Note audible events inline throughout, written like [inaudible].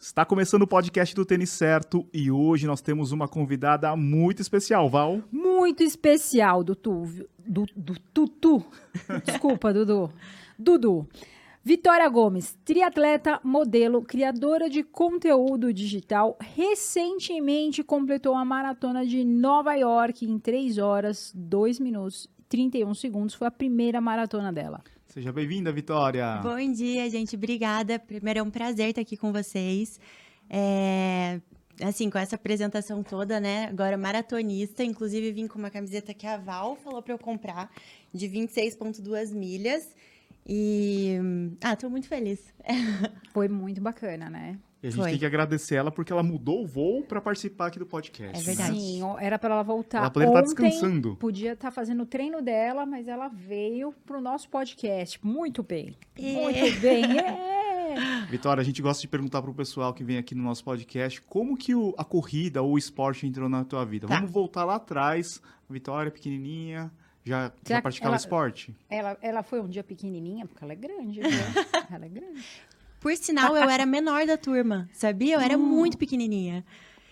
Está começando o podcast do Tênis Certo e hoje nós temos uma convidada muito especial, Val. Muito especial, Dudu. Du, du, Tutu. [laughs] Desculpa, Dudu. Dudu. Vitória Gomes, triatleta, modelo, criadora de conteúdo digital, recentemente completou a maratona de Nova York em 3 horas, 2 minutos e 31 segundos. Foi a primeira maratona dela. Seja bem-vinda, Vitória. Bom dia, gente. Obrigada. Primeiro é um prazer estar aqui com vocês. É, assim, com essa apresentação toda, né? Agora maratonista, inclusive vim com uma camiseta que a Val falou para eu comprar, de 26,2 milhas. E. Ah, tô muito feliz. [laughs] Foi muito bacana, né? E a gente Foi. tem que agradecer ela porque ela mudou o voo para participar aqui do podcast. É verdade. né? Sim, era para ela voltar Ela poderia estar ontem. descansando. Podia estar fazendo o treino dela, mas ela veio pro nosso podcast. Muito bem. É. Muito bem. [laughs] É. Vitória, a gente gosta de perguntar pro pessoal que vem aqui no nosso podcast como que o- a corrida ou o esporte entrou na tua vida. Tá. Vamos voltar lá atrás. Vitória, pequenininha, já, já praticava ela- esporte? Ela, ela foi um dia pequenininha, porque ela é grande, viu? [laughs] ela é grande. Por sinal, eu era menor da turma, sabia? Eu era Hum. muito pequenininha.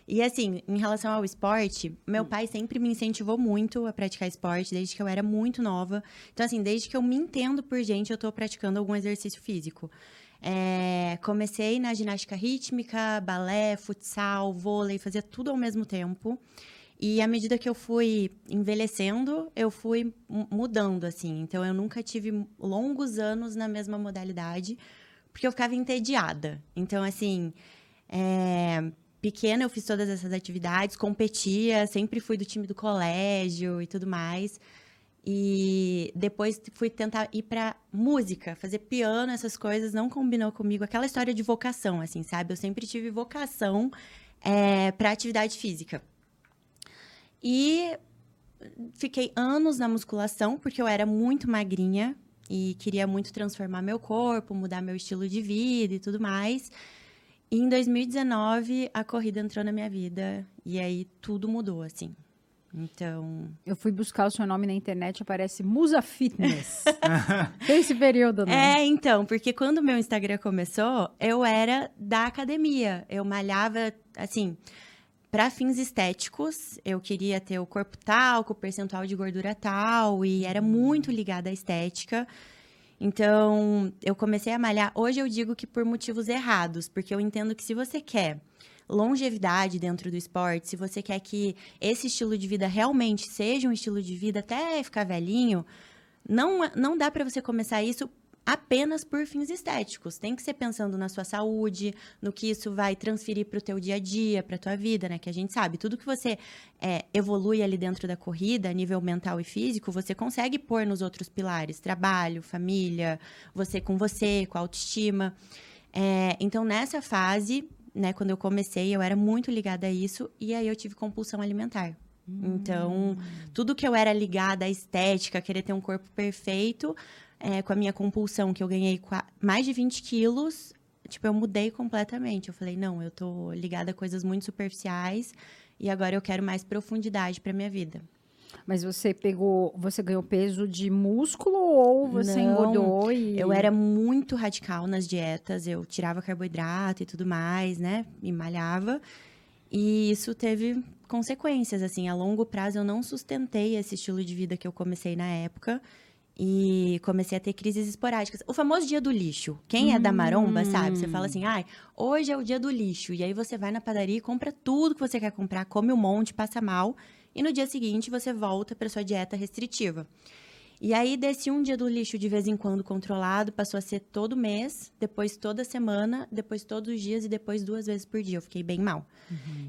E assim, em relação ao esporte, meu pai sempre me incentivou muito a praticar esporte, desde que eu era muito nova. Então, assim, desde que eu me entendo por gente, eu tô praticando algum exercício físico. É, comecei na ginástica rítmica, balé, futsal, vôlei, fazia tudo ao mesmo tempo. E à medida que eu fui envelhecendo, eu fui mu- mudando, assim. Então, eu nunca tive longos anos na mesma modalidade, porque eu ficava entediada. Então, assim, é, pequena eu fiz todas essas atividades, competia, sempre fui do time do colégio e tudo mais. E depois fui tentar ir pra música, fazer piano, essas coisas, não combinou comigo. Aquela história de vocação, assim, sabe? Eu sempre tive vocação é, para atividade física. E fiquei anos na musculação, porque eu era muito magrinha e queria muito transformar meu corpo, mudar meu estilo de vida e tudo mais. E em 2019, a corrida entrou na minha vida e aí tudo mudou, assim. Então, Eu fui buscar o seu nome na internet, aparece Musa Fitness. [laughs] Tem esse período, né? É, então, porque quando o meu Instagram começou, eu era da academia. Eu malhava, assim, para fins estéticos. Eu queria ter o corpo tal, com o percentual de gordura tal, e era muito ligada à estética. Então, eu comecei a malhar. Hoje eu digo que por motivos errados, porque eu entendo que se você quer longevidade dentro do esporte, se você quer que esse estilo de vida realmente seja um estilo de vida até ficar velhinho, não, não dá para você começar isso apenas por fins estéticos. Tem que ser pensando na sua saúde, no que isso vai transferir para o teu dia a dia, para tua vida, né? Que a gente sabe, tudo que você é, evolui ali dentro da corrida, a nível mental e físico, você consegue pôr nos outros pilares, trabalho, família, você com você, com a autoestima. É, então, nessa fase, né, quando eu comecei, eu era muito ligada a isso, e aí eu tive compulsão alimentar. Então, tudo que eu era ligada à estética, querer ter um corpo perfeito, é, com a minha compulsão, que eu ganhei mais de 20 quilos, tipo, eu mudei completamente. Eu falei, não, eu tô ligada a coisas muito superficiais e agora eu quero mais profundidade pra minha vida. Mas você pegou, você ganhou peso de músculo ou você Não, engordou e... Eu era muito radical nas dietas, eu tirava carboidrato e tudo mais, né? E malhava. E isso teve consequências, assim, a longo prazo eu não sustentei esse estilo de vida que eu comecei na época e comecei a ter crises esporádicas. O famoso dia do lixo. Quem é da maromba, sabe? Você fala assim: "Ai, hoje é o dia do lixo". E aí você vai na padaria e compra tudo que você quer comprar, come um monte, passa mal, e no dia seguinte você volta para sua dieta restritiva. E aí, desse um dia do lixo de vez em quando controlado, passou a ser todo mês, depois toda semana, depois todos os dias e depois duas vezes por dia. Eu fiquei bem mal.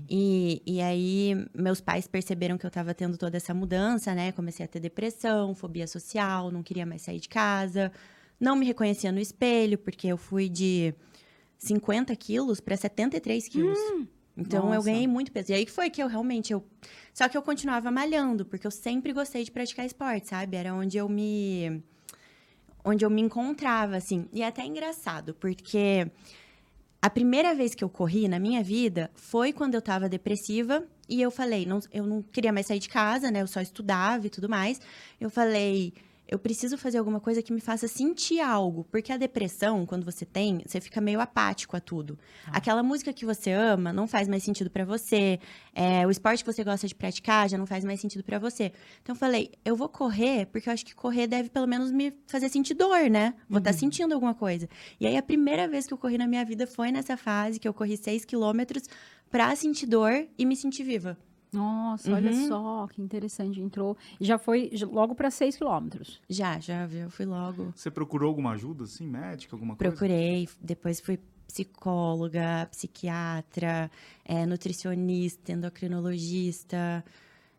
E, e aí, meus pais perceberam que eu tava tendo toda essa mudança, né? Comecei a ter depressão, fobia social, não queria mais sair de casa. Não me reconhecia no espelho, porque eu fui de 50 quilos para 73 quilos. Então, eu nossa. ganhei muito peso. E aí que foi que eu realmente... Eu... Só que eu continuava malhando, porque eu sempre gostei de praticar esporte, sabe? Era onde eu me... Onde eu me encontrava, assim. E é até engraçado, porque... A primeira vez que eu corri na minha vida foi quando eu tava depressiva e eu falei, não, eu não queria mais sair de casa, né? Eu só estudava e tudo mais. Eu falei, eu preciso fazer alguma coisa que me faça sentir algo. Porque a depressão, quando você tem, você fica meio apático a tudo. Ah. Aquela música que você ama não faz mais sentido pra você. É, o esporte que você gosta de praticar já não faz mais sentido pra você. Então eu falei, eu vou correr, porque eu acho que correr deve pelo menos me fazer sentir dor, né? Vou estar sentindo alguma coisa. E aí a primeira vez que eu corri na minha vida foi nessa fase que eu corri 6 quilômetros pra sentir dor e me sentir viva. Nossa, olha Uhum. só, que interessante. Entrou e já foi logo para 6 quilômetros. Já, já, eu fui logo. Você procurou alguma ajuda, assim, médica, alguma coisa? Procurei, depois fui psicóloga, psiquiatra, é, nutricionista, endocrinologista,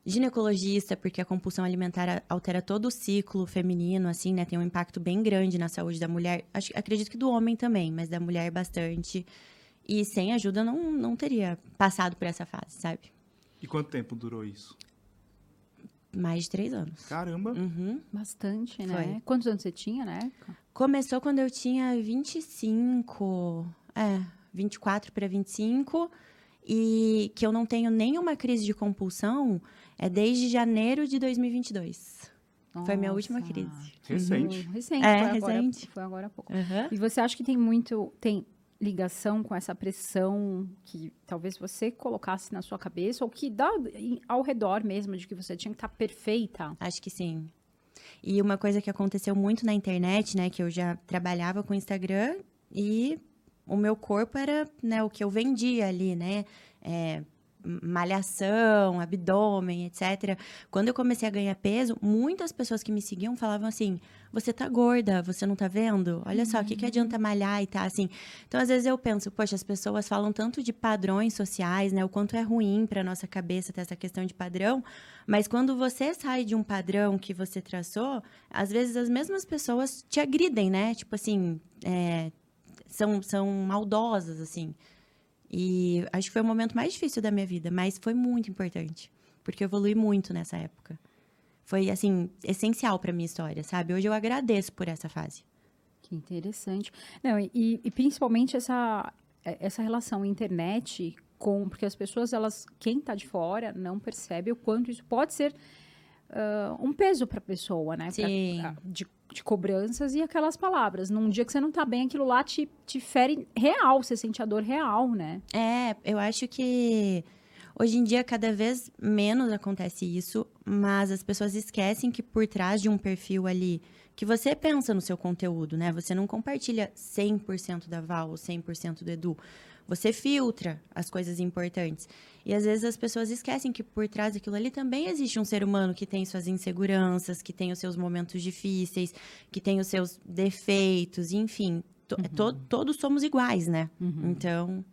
ginecologista, porque a compulsão alimentar altera todo o ciclo feminino, assim, né? Tem um impacto bem grande na saúde da mulher. Acho, acredito que do homem também, mas da mulher bastante. E sem ajuda não, não teria passado por essa fase, sabe? E quanto tempo durou isso? Mais de três anos. Caramba. Uhum. Bastante, né? Foi. Quantos anos você tinha na época? Começou quando eu tinha 25, é, 24 para 25, e que eu não tenho nenhuma crise de compulsão é desde janeiro de 2022. Foi minha última Nossa. crise. Recente. Hum, recente, É, foi, Agora, recente. foi agora há pouco. Aham. E você acha que tem muito, tem ligação com essa pressão que talvez você colocasse na sua cabeça ou que dá ao redor mesmo de que você tinha que estar perfeita? Acho que sim. E uma coisa que aconteceu muito na internet, né, que eu já trabalhava com Instagram e o meu corpo era, né, o que eu vendia ali, né, é, malhação, abdômen, etc. Quando eu comecei a ganhar peso, muitas pessoas que me seguiam falavam assim: "Você tá gorda, você não tá vendo? Olha só, o que que adianta malhar e tá assim?". Então, às vezes eu penso, poxa, as pessoas falam tanto de padrões sociais, né, o quanto é ruim para nossa cabeça ter essa questão de padrão, mas quando você sai de um padrão que você traçou, às vezes as mesmas pessoas te agridem, né? Tipo assim, é, são, são maldosas, assim. E acho que foi o momento mais difícil da minha vida, mas foi muito importante, porque eu evolui muito nessa época. Foi, assim, essencial pra minha história, sabe? Hoje eu agradeço por essa fase. Que interessante. Não, e, e principalmente essa, é, essa relação internet com. Porque as pessoas, elas. Quem está de fora não percebe o quanto isso pode ser ah, um peso para a pessoa, né? Pra- Sim. pra- de, de cobranças e aquelas palavras. Num dia que você não tá bem, aquilo lá te, te fere real, você sente a dor real, né? É, eu acho que hoje em dia cada vez menos acontece isso, mas as pessoas esquecem que por trás de um perfil ali que você pensa no seu conteúdo, né? Você não compartilha 100% da Val ou 100% do Edu. Você filtra as coisas importantes. E às vezes as pessoas esquecem que por trás daquilo ali também existe um ser humano que tem suas inseguranças, que tem os seus momentos difíceis, que tem os seus defeitos, enfim. To- to- todos somos iguais, né? Então,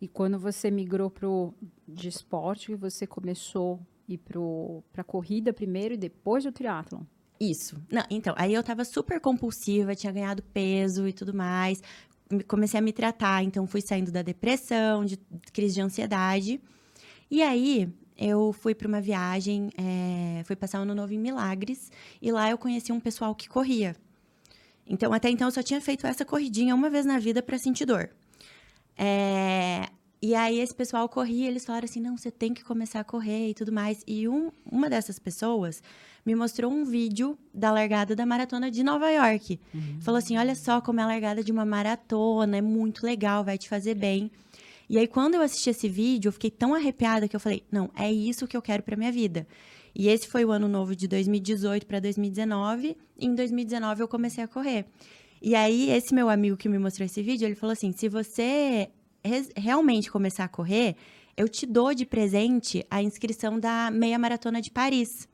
E quando você migrou pro de esporte, você começou a ir pro, pra corrida primeiro e depois o triatlon. Isso. Não, então, aí eu tava super compulsiva, tinha ganhado peso e tudo mais. Me- Comecei a me tratar, então fui saindo da depressão, de crise de ansiedade. E aí, eu fui para uma viagem, é, fui passar o ano novo em Milagres, e lá eu conheci um pessoal que corria. Então, até então, eu só tinha feito essa corridinha uma vez na vida para sentir dor. É, e aí, esse pessoal corria, eles falaram assim: não, você tem que começar a correr e tudo mais. E um- uma dessas pessoas me mostrou um vídeo da largada da maratona de Nova York. Falou assim: olha só como é a largada de uma maratona, é muito legal, vai te fazer bem. E aí, quando eu assisti esse vídeo, eu fiquei tão arrepiada que eu falei: não, é isso que eu quero pra minha vida. E esse foi o ano novo de 2018 para 2019. E em 2019 eu comecei a correr. E aí, esse meu amigo que me mostrou esse vídeo, ele falou assim: se você realmente começar a correr, eu te dou de presente a inscrição da meia maratona de Paris.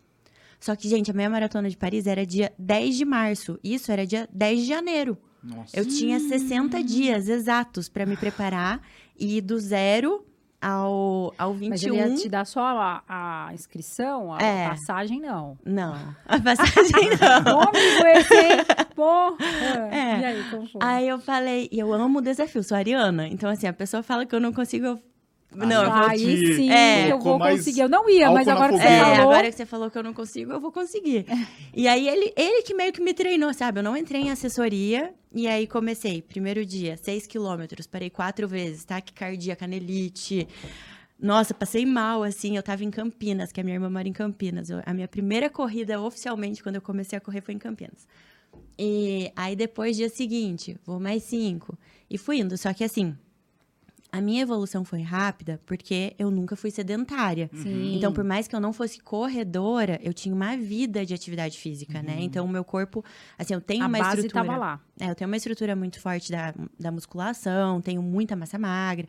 Só que, gente, a meia maratona de Paris era dia 10 de março. Isso era dia 10 de janeiro. Nossa. Eu tinha 60 dias exatos para me preparar e ir do zero ao, ao 21. Mas ele ia te dar só a, a inscrição, a É. passagem, não. Não, a passagem [laughs] não. Esse? Porra! É. E aí, como foi? Aí eu falei, eu amo o desafio, sou ariana. Então, assim, a pessoa fala que eu não consigo. Eu... Aí Não, eu vou Aí te- sim É, eu vou conseguir. Eu não ia, mas agora que você. É, falou... agora que você falou que eu não consigo, eu vou conseguir. [laughs] E aí ele, ele que meio que me treinou, sabe? Eu não entrei em assessoria e aí comecei. Primeiro dia, 6 quilômetros, parei quatro vezes, taquicardia, canelite. Nossa, passei mal, assim. Eu tava em Campinas, que a minha irmã mora em Campinas. Eu- a minha primeira corrida oficialmente, quando eu comecei a correr, foi em Campinas. E aí depois, dia seguinte, vou mais cinco. E fui indo. Só que assim, a minha evolução foi rápida porque eu nunca fui sedentária. Sim. Então, por mais que eu não fosse corredora, eu tinha uma vida de atividade física, né? Então, o meu corpo, assim, eu tenho a uma base estrutura. tava lá. É, eu tenho uma estrutura muito forte da, da musculação, tenho muita massa magra.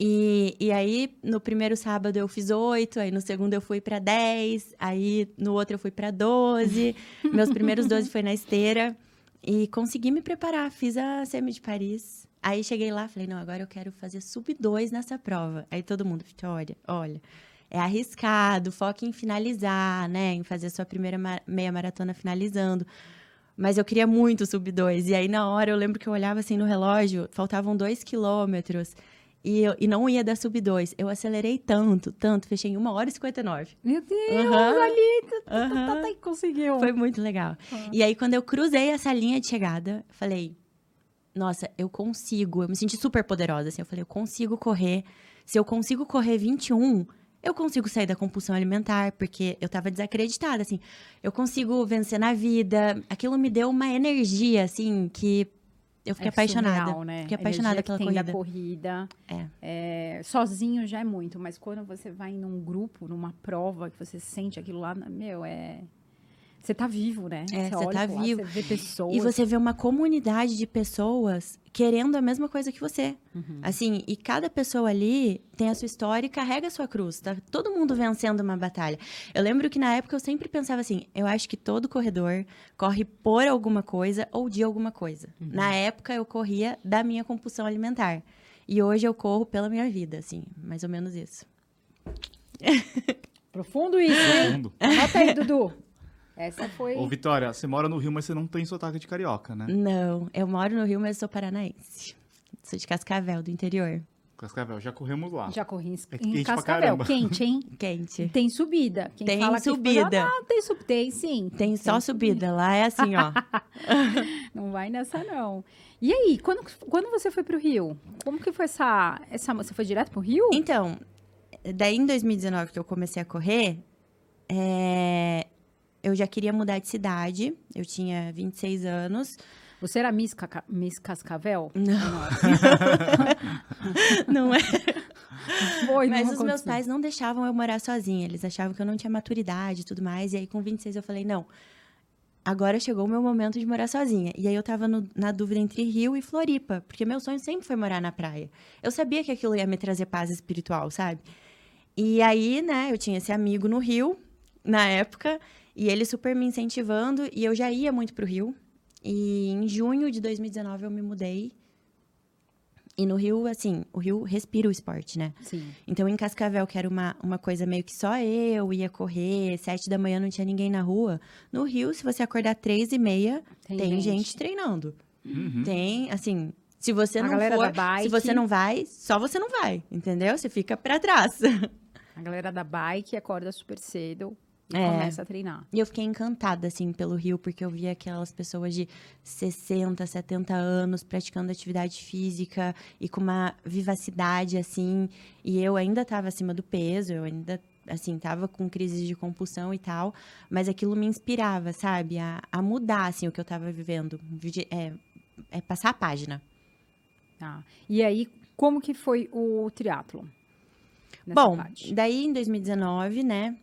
E, e aí, no primeiro sábado eu fiz oito, aí no segundo eu fui para 10, aí no outro eu fui para 12. [laughs] Meus primeiros 12 foi na esteira. E consegui me preparar, fiz a Semi de Paris. Aí cheguei lá, falei, não, agora eu quero fazer sub 2 nessa prova. Aí todo mundo, olha, olha, é arriscado, foca em finalizar, né? Em fazer sua primeira ma- meia maratona finalizando. Mas eu queria muito sub 2. E aí, na hora, eu lembro que eu olhava assim no relógio, faltavam dois quilômetros. E, eu, e não ia dar sub 2. Eu acelerei tanto, tanto, fechei em 1 hora e 59. Meu Deus, Aham. ali, tá, conseguiu. Foi muito legal. E aí, quando eu cruzei essa linha de chegada, falei, nossa, eu consigo. Eu me senti super poderosa, assim. Eu falei, eu consigo correr. Se eu consigo correr 21, eu consigo sair da compulsão alimentar, porque eu tava desacreditada, assim. Eu consigo vencer na vida. Aquilo me deu uma energia, assim, que eu fiquei É apaixonada. surreal, né? Fiquei apaixonada pela tem corrida. da corrida. É. É, sozinho já é muito, mas quando você vai num grupo, numa prova, que você sente aquilo lá, meu, é. Você tá vivo, né? É, você olha tá lá, vivo. Você vê pessoas. E você vê uma comunidade de pessoas querendo a mesma coisa que você. Uhum. Assim, e cada pessoa ali tem a sua história e carrega a sua cruz. Tá todo mundo vencendo uma batalha. Eu lembro que na época eu sempre pensava assim: eu acho que todo corredor corre por alguma coisa ou de alguma coisa. Uhum. Na época eu corria da minha compulsão alimentar. E hoje eu corro pela minha vida, assim, mais ou menos isso. Profundo isso, hein? Profundo. Anota aí, Dudu. [laughs] Essa foi. Ô, Vitória, você mora no Rio, mas você não tem sotaque de carioca, né? Não, eu moro no Rio, mas sou paranaense. Sou de Cascavel, do interior. Cascavel, já corremos lá. Já corri em, É em quente pra Cascavel. Quente, hein? [laughs] Quente. Tem subida. Quem Tem fala que subida. Ah, tem subida. Tem sim. Tem só subida. Lá é assim, ó. [laughs] Não vai nessa, não. E aí, quando, quando você foi pro Rio? Como que foi essa, essa... Você foi direto pro Rio? Então, daí em 2019 que eu comecei a correr, é, eu já queria mudar de cidade. Eu tinha 26 anos. Você era Miss, Caca- Miss Cascavel? [laughs] Não. [laughs] Não é? Foi, Mas os meus pais não deixavam eu morar sozinha. Eles achavam que eu não tinha maturidade e tudo mais. E aí, com 26, eu falei, não. Agora chegou o meu momento de morar sozinha. E aí eu tava no- na dúvida entre Rio e Floripa, porque meu sonho sempre foi morar na praia. Eu sabia que aquilo ia me trazer paz espiritual, sabe? E aí, né, eu tinha esse amigo no Rio, na época, e ele super me incentivando, e eu já ia muito pro Rio. E em junho de 2019 eu me mudei. E no Rio, assim, o Rio respira o esporte, né? Sim. Então, em Cascavel, que era uma, uma coisa meio que só eu ia correr, sete da manhã não tinha ninguém na rua. No Rio, se você acordar três e meia, Tem tem, gente. gente. treinando. Uhum. Tem, assim, se você A não galera for, da bike. se você não vai, só você não vai, entendeu? Você fica pra trás. [laughs] A galera da bike acorda super cedo e É. começa a treinar. E eu fiquei encantada, assim, pelo Rio, porque eu via aquelas pessoas de 60, 70 anos praticando atividade física e com uma vivacidade, assim. E eu ainda estava acima do peso, eu ainda, assim, tava com crises de compulsão e tal. Mas aquilo me inspirava, sabe? A, a mudar, assim, o que eu tava vivendo. É, é passar a página. Tá. E aí, como que foi o triatlo? Bom, daí em 2019, né?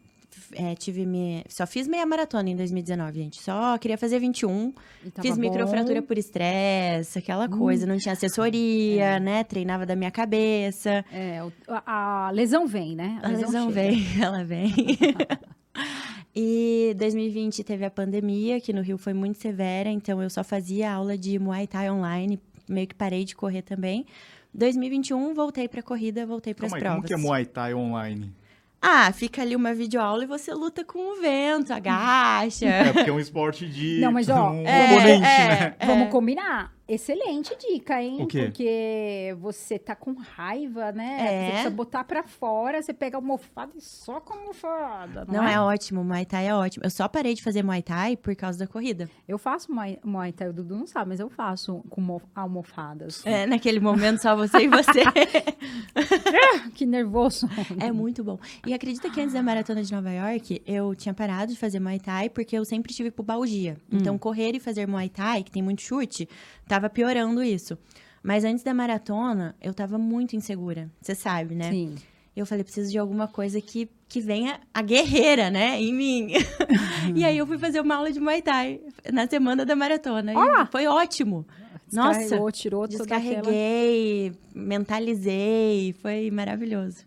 É, tive me... Só fiz meia maratona em 2019, gente. Só queria fazer 21. Fiz microfratura por estresse, aquela coisa. Não tinha assessoria, né? Treinava da minha cabeça. É, a, a lesão vem, né? A lesão chega. vem, [laughs] ela vem. [laughs] e 2020 teve a pandemia, que no Rio foi muito severa. Então, eu só fazia aula de Muay Thai online. Meio que parei de correr também. 2021, voltei pra corrida, voltei pras Calma aí, provas. como que é Muay Thai online? Ah, fica ali uma videoaula e você luta com o vento, [laughs] agacha. É, porque é um esporte de Não, mas, ó, [laughs] um é, oponente, é. né? Vamos combinar? Excelente dica, hein? O quê? Porque você tá com raiva, né? É. Você precisa botar pra fora, você pega a almofada e só com a almofada. Não, Não, é? é ótimo, Muay Thai é ótimo. Eu só parei de fazer Muay Thai por causa da corrida. Eu faço Muay, Muay Thai, o Dudu não sabe, mas eu faço com mo- almofadas. É, naquele momento só você e você. [laughs] que nervoso. É muito bom. E acredita que antes da maratona de Nova York, eu tinha parado de fazer Muay Thai porque eu sempre tive pubalgia. Então, correr e fazer Muay Thai, que tem muito chute, tava piorando isso. Mas antes da maratona, eu tava muito insegura. Você sabe, né? Sim. Eu falei, preciso de alguma coisa que, que venha a guerreira, né, em mim. [laughs] e aí eu fui fazer uma aula de Muay Thai na semana da maratona. E foi ótimo. Nossa, tirou toda aquela... descarreguei, mentalizei, foi maravilhoso.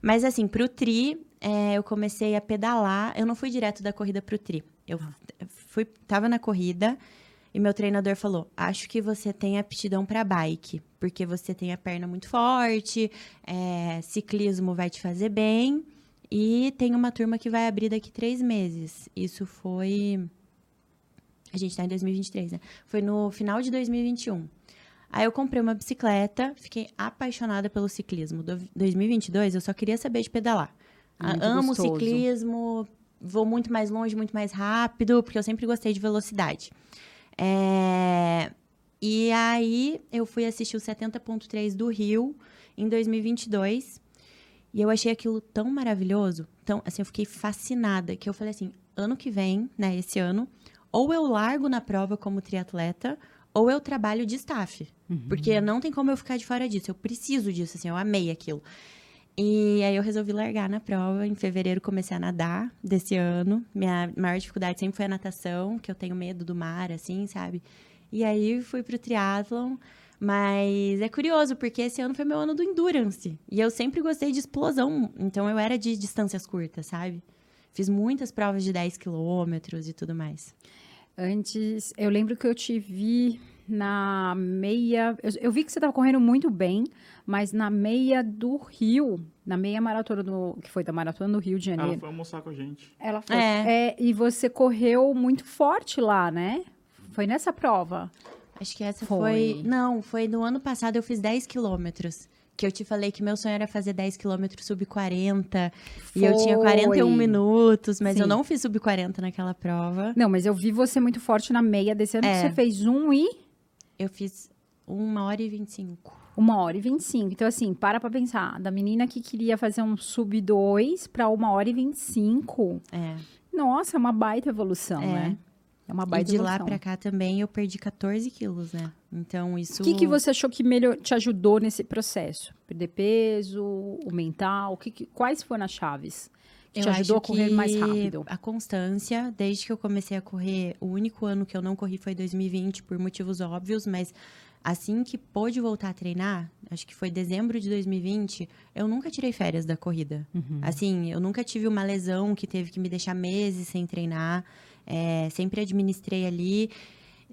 Mas assim, pro tri, é, eu comecei a pedalar. Eu não fui direto da corrida pro tri. Eu fui, tava na corrida e meu treinador falou: Acho que você tem aptidão para bike, porque você tem a perna muito forte, é, ciclismo vai te fazer bem. E tem uma turma que vai abrir daqui três meses. Isso foi. A gente tá em 2023, né? Foi no final de 2021. Aí eu comprei uma bicicleta, fiquei apaixonada pelo ciclismo. Do 2022 eu só queria saber de pedalar. Ah, Muito Amo gostoso. ciclismo, vou muito mais longe, muito mais rápido, porque eu sempre gostei de velocidade. É, E aí eu fui assistir o 70.3 do Rio em 2022. E eu achei aquilo tão maravilhoso, tão, assim, eu fiquei fascinada, que eu falei assim, ano que vem, né, esse ano, ou eu largo na prova como triatleta, ou eu trabalho de staff. Porque não tem como eu ficar de fora disso, eu preciso disso, assim, eu amei aquilo. E aí eu resolvi largar na prova. Em fevereiro comecei a nadar desse ano. Minha maior dificuldade sempre foi a natação, que eu tenho medo do mar, assim, sabe? E aí fui pro triatlon. Mas é curioso, porque esse ano foi meu ano do endurance. E eu sempre gostei de explosão. Então eu era de distâncias curtas, sabe? Fiz muitas provas de 10 quilômetros e tudo mais. Antes, eu lembro que eu te vi na meia. Eu, eu vi que você estava correndo muito bem, mas na meia do Rio, na meia maratona do. que foi da maratona do Rio de Ela Janeiro. foi almoçar com a gente. Ela foi. É. É, e você correu muito forte lá, né? Foi nessa prova. Acho que essa Foi. foi... Não, foi no ano passado eu fiz 10 quilômetros. Que eu te falei que meu sonho era fazer 10 quilômetros sub 40. E eu tinha Foi. 41 minutos, mas eu Sim. não fiz sub 40 naquela prova. Não, mas eu vi você muito forte na meia desse ano, que É. você fez um e. Eu fiz 1 hora e 25. Uma hora e 25. Então, assim, para pra pensar. Da menina que queria fazer um sub 2 para uma hora e 25. É. Nossa, é uma baita evolução, É. né? É uma E baita de lá evolução. pra cá também eu perdi 14 quilos, né? Então isso. O que, que você achou que melhor, te ajudou nesse processo? Perder peso, o mental? O que, que- quais foram as chaves que Eu te ajudou a correr mais rápido? A constância, desde que eu comecei a correr, o único ano que eu não corri foi 2020, por motivos óbvios, mas assim que pôde voltar a treinar, acho que foi dezembro de 2020, eu nunca tirei férias da corrida. Uhum. Assim, eu nunca tive uma lesão que teve que me deixar meses sem treinar, é, sempre administrei ali.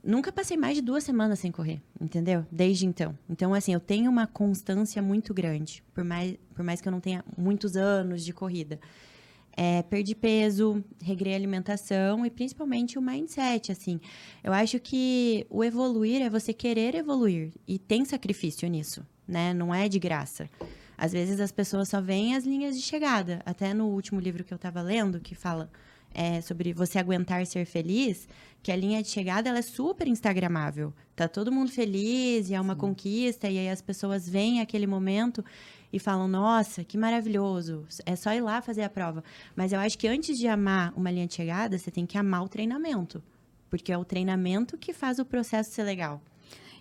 Nunca passei mais de duas semanas sem correr, entendeu? Desde então. Então, assim, eu tenho uma constância muito grande, por mais, por mais que eu não tenha muitos anos de corrida. É, perdi peso, regrei a alimentação e principalmente o mindset, assim. Eu acho que o evoluir é você querer evoluir e tem sacrifício nisso, né? Não é de graça. Às vezes as pessoas só veem as linhas de chegada. Até no último livro que eu estava lendo, que fala é, sobre você aguentar ser feliz, que a linha de chegada ela é super instagramável. Tá todo mundo feliz e é uma conquista e aí as pessoas veem aquele momento e falam: "Nossa, que maravilhoso. É só ir lá fazer a prova". Mas eu acho que antes de amar uma linha de chegada, você tem que amar o treinamento, porque é o treinamento que faz o processo ser legal.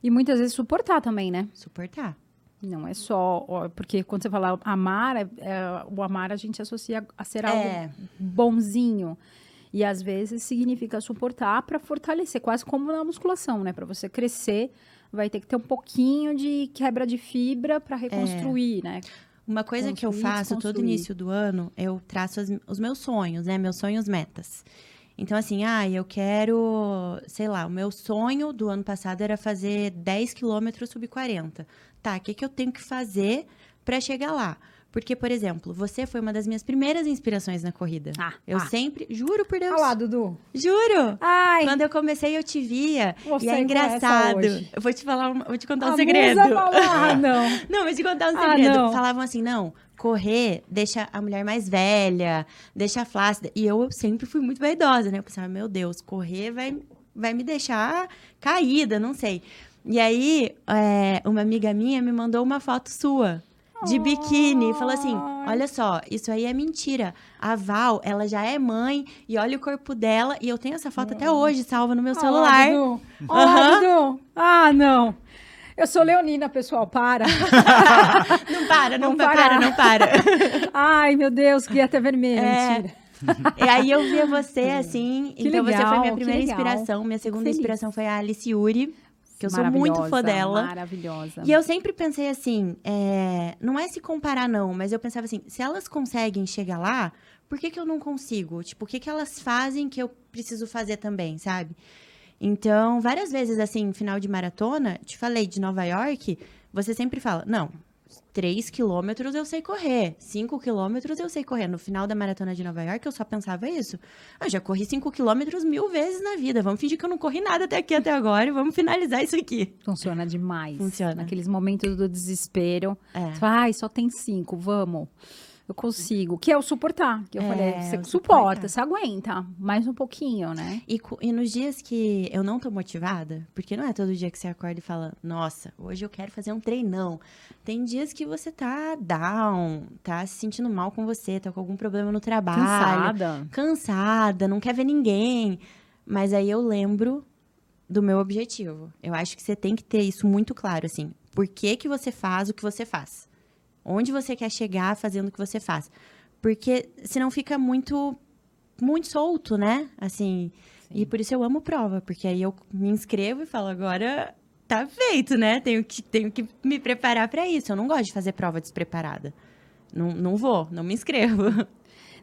E muitas vezes suportar também, né? Suportar. Não é só. Porque quando você fala amar, é- é- o amar a gente associa a ser algo É. bonzinho. E às vezes significa suportar para fortalecer, quase como na musculação, né? Para você crescer, vai ter que ter um pouquinho de quebra de fibra para reconstruir, né? Uma coisa que eu Construir, faço todo início do ano, eu traço as- os meus sonhos, né? Meus sonhos metas. Então, assim, ah, eu quero, sei lá, o meu sonho do ano passado era fazer 10 quilômetros sub 40. Tá, o que, que eu tenho que fazer para chegar lá? Porque, por exemplo, você foi uma das minhas primeiras inspirações na corrida. Ah, eu ah. sempre, juro por Deus, Olha lá, Dudu. juro. Ai, Quando eu comecei, eu te via. Vou e é engraçado. Eu vou te falar, uma- vou te contar a um segredo. musa falou, ah, [laughs] não. Não, vou te contar um Ah, segredo. não. Falavam assim, não, correr deixa a mulher mais velha, deixa flácida. E eu sempre fui muito vaidosa, né? Eu pensava, meu Deus, correr vai, vai me deixar caída, não sei. E aí, é, uma amiga minha me mandou uma foto sua. De biquíni. Falou assim: olha só, isso aí é mentira. A Val, ela já é mãe e olha o corpo dela. E eu tenho essa foto até hoje salva no meu celular. Ah, Dudu. Ah, Dudu. Ah, não. Eu sou leonina, pessoal, para. [laughs] Não para, não, Não para, parar. não para. [laughs] Ai, meu Deus, que até vermelha, É. mentira. [laughs] E aí eu via você assim. Que então você foi legal, minha primeira legal. inspiração. Minha segunda feliz. inspiração foi a Alice Yuri, que eu sou muito fã dela. Maravilhosa. E eu sempre pensei assim, é, não é se comparar não, mas eu pensava assim, se elas conseguem chegar lá, por que, que eu não consigo? Tipo, o que, que elas fazem que eu preciso fazer também, sabe? Então, várias vezes, assim, final de maratona, te falei de Nova York, você sempre fala, não, 3 quilômetros eu sei correr, 5 quilômetros eu sei correr. No final da maratona de Nova York, eu só pensava isso. Eu já corri 5 quilômetros mil vezes na vida, vamos fingir que eu não corri nada até aqui, até agora, e vamos finalizar isso aqui. Funciona demais. Funciona. Naqueles momentos do desespero. É. Ai, só tem cinco, vamos. Eu consigo. Que é o suportar. Que eu É, falei, você suportar. suporta, você aguenta. Mais um pouquinho, né? E, e nos dias que eu não tô motivada, porque não é todo dia que você acorda e fala, nossa, hoje eu quero fazer um treinão. Tem dias que você tá down, tá se sentindo mal com você, tá com algum problema no trabalho. Cansada. Cansada, não quer ver ninguém. Mas aí eu lembro do meu objetivo. Eu acho que você tem que ter isso muito claro, assim. Por que, que você faz o que você faz? Onde você quer chegar fazendo o que você faz? Porque senão fica muito, muito solto, né? Assim. E por isso eu amo prova, porque aí eu me inscrevo e falo, agora tá feito, né? Tenho que, tenho que me preparar para isso. Eu não gosto de fazer prova despreparada. Não, não vou, não me inscrevo. [laughs]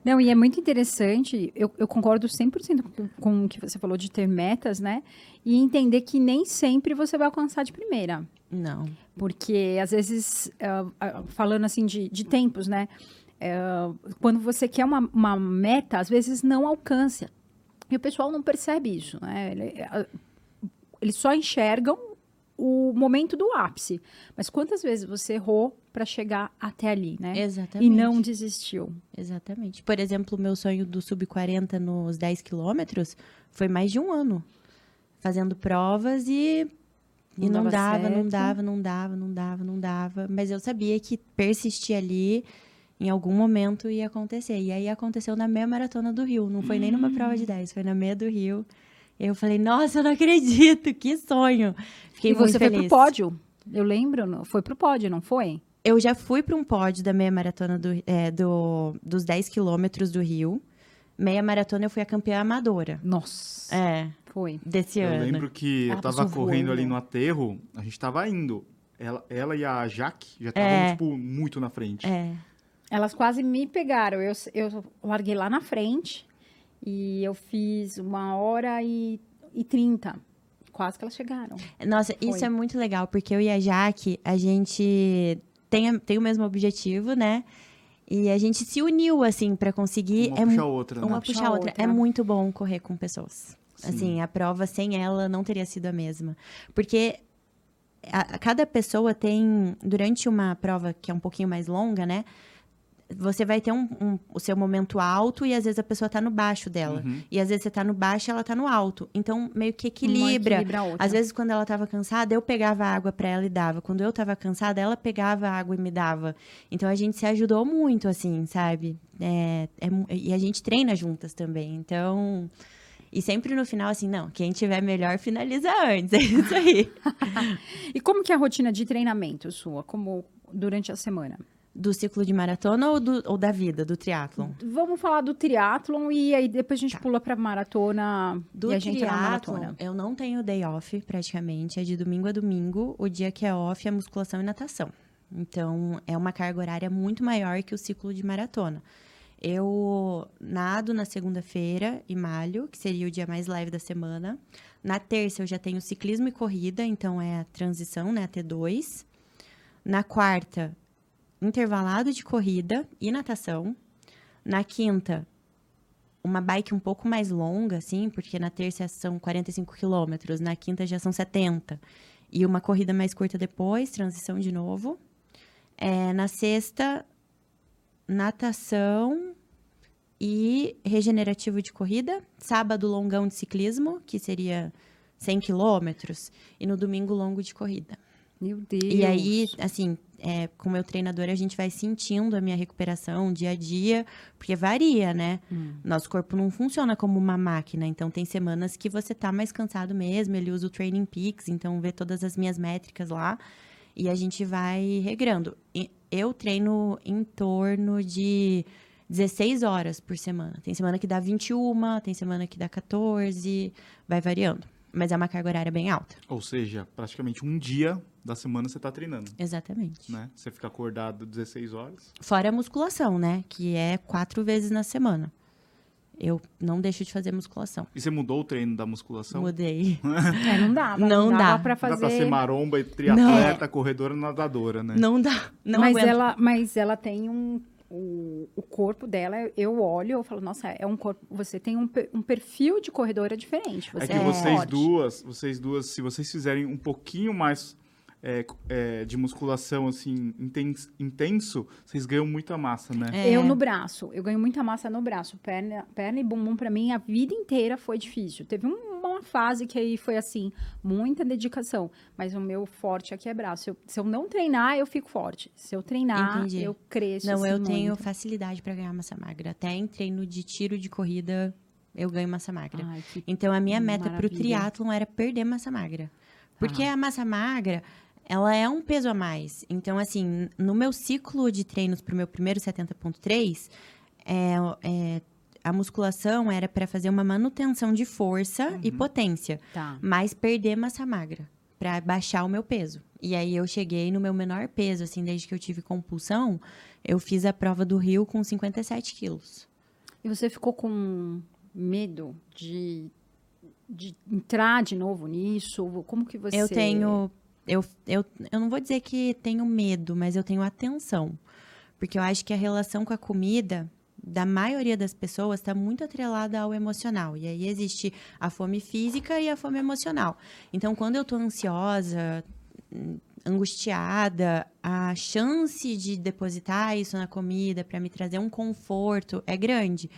Não, e é muito interessante, eu, eu concordo 100% com, com o que você falou de ter metas, né? E entender que nem sempre você vai alcançar de primeira. Não. Porque, às vezes, ah, falando assim de, de tempos, né? Ah, quando você quer uma, uma meta, às vezes não alcança. E o pessoal não percebe isso, né? Ele- ah, Eles só enxergam o momento do ápice. Mas quantas vezes você errou para chegar até ali, né? Exatamente. E não desistiu. Exatamente. Por exemplo, o meu sonho do sub-40 nos 10 quilômetros foi mais de um ano. Fazendo provas e, e Não não dava dava, não dava, não dava, não dava, não dava. Mas eu sabia que persistir ali, em algum momento ia acontecer. E aí aconteceu na meia maratona do Rio. Não foi nem numa prova de 10, foi na meia do Rio. Eu falei, nossa, eu não acredito, que sonho. Fiquei e você foi feliz. pro pódio. Eu lembro, não- foi pro pódio, não foi? Eu já fui para um pódio da meia maratona do, é, do- dos 10 quilômetros do Rio. Meia maratona eu fui a campeã amadora. Nossa. É, Foi. desse Eu ano. lembro que Ela eu tava correndo voando. ali no aterro, a gente tava indo. Ela, ela e a Jaque já estavam, É. tipo, muito na frente. É. Elas quase me pegaram. Eu, eu larguei lá na frente e eu fiz uma hora e, e trinta. Quase que elas chegaram. Nossa, isso Foi. é muito legal, porque eu e a Jaque, a gente tem, tem o mesmo objetivo, né? E a gente se uniu, assim, para conseguir. Uma é puxa mu- a outra, né? uma puxa puxa a a outra. outra. É muito bom correr com pessoas. Sim. Assim, a prova sem ela não teria sido a mesma. Porque a, a cada pessoa tem, durante uma prova que é um pouquinho mais longa, né? Você vai ter um, um- o seu momento alto e às vezes a pessoa tá no baixo dela. Uhum. E às vezes você tá no baixo e ela tá no alto. Então, meio que equilibra. equilibra a outra. Às vezes, quando ela tava cansada, eu pegava água pra ela e dava. Quando eu tava cansada, ela pegava água e me dava. Então, a gente se ajudou muito, assim, sabe? É, é e a gente treina juntas também. Então. E sempre no final, assim, não, quem tiver melhor finaliza antes. [laughs] É isso aí. [laughs] E como que é a rotina de treinamento sua? Como durante a semana? Do ciclo de maratona ou, do- ou da vida, do triatlon? Vamos falar do triatlon e aí depois a gente pula pra maratona Do e a gente triatlon, maratona. eu não tenho day off, praticamente. É de domingo a domingo. O dia que é off é musculação e natação. Então, é uma carga horária muito maior que o ciclo de maratona. Eu nado na segunda-feira e malho, que seria o dia mais leve da semana. Na terça, eu já tenho ciclismo e corrida, então é a transição, né, a T2. Na quarta, intervalado de corrida e natação. Na quinta, uma bike um pouco mais longa, assim, porque na terça são 45 quilômetros, na quinta já são 70. E uma corrida mais curta depois, transição de novo. É, na sexta, natação e regenerativo de corrida. Sábado, longão de ciclismo, que seria 100 quilômetros. E no domingo, longo de corrida. Meu Deus. E aí, assim, é, com o meu treinador, a gente vai sentindo a minha recuperação dia a dia, porque varia, né? Hum. Nosso corpo não funciona como uma máquina, então tem semanas que você tá mais cansado mesmo. Ele usa o Training Peaks, então vê todas as minhas métricas lá e a gente vai regrando. E Eu treino em torno de 16 horas por semana. Tem semana que dá 21, tem semana que dá 14, vai variando. Mas é uma carga horária bem alta. Ou seja, praticamente um dia da semana você tá treinando, Exatamente. né? Você fica acordado 16 horas. Fora a musculação, né? Que é quatro vezes na semana. Eu não deixo de fazer musculação. E você mudou o treino da musculação? Mudei. [laughs] É, não dava. Não dava dá. pra Não fazer. Dá pra ser maromba e triatleta, corredora, nadadora, né? Não dá. Não mas, aguento. ela, mas ela tem um. O, o corpo dela, eu olho, eu falo, nossa, é um corpo. Você tem um, um perfil de corredora diferente. Você É que É. vocês forte. duas, vocês duas, se vocês fizerem um pouquinho mais é, é, de musculação, assim, intens- intenso, vocês ganham muita massa, né? É. Eu no braço, eu ganho muita massa no braço. Perna, perna e bumbum, pra mim, a vida inteira foi difícil. Teve um- uma fase que aí foi assim, muita dedicação. Mas o meu forte aqui é braço. Eu- se eu não treinar, eu fico forte. Se eu treinar, Entendi. eu cresço. Não, assim, eu tenho muito. facilidade pra ganhar massa magra. Até em treino de tiro de corrida, eu ganho massa magra. Ai, Então, a minha meta pro Maravilha. triatlon era perder massa magra. Porque Ah. a massa magra, ela é um peso a mais. Então, assim, no meu ciclo de treinos pro meu primeiro 70.3, é, é, a musculação era para fazer uma manutenção de força e potência, Tá. mas perder massa magra para baixar o meu peso. E aí eu cheguei no meu menor peso, assim, desde que eu tive compulsão, eu fiz a prova do Rio com 57 quilos. E você ficou com medo de, de entrar de novo nisso? Como que você... Eu tenho. Eu, eu, eu não vou dizer que tenho medo, mas eu tenho atenção. Porque eu acho que a relação com a comida da maioria das pessoas está muito atrelada ao emocional. E aí existe a fome física e a fome emocional. Então, quando eu tô ansiosa, angustiada, a chance de depositar isso na comida para me trazer um conforto é grande.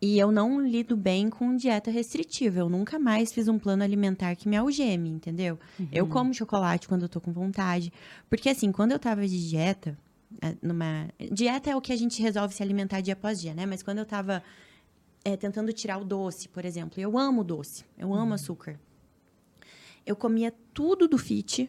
E eu não lido bem com dieta restritiva. Eu nunca mais fiz um plano alimentar que me algeme, entendeu? Eu como chocolate quando eu tô com vontade. Porque, assim, quando eu tava de dieta, eh, numa. Dieta é o que a gente resolve se alimentar dia após dia, né? Mas quando eu tava eh, tentando tirar o doce, por exemplo, eu amo doce, eu amo açúcar. Eu comia tudo do fit,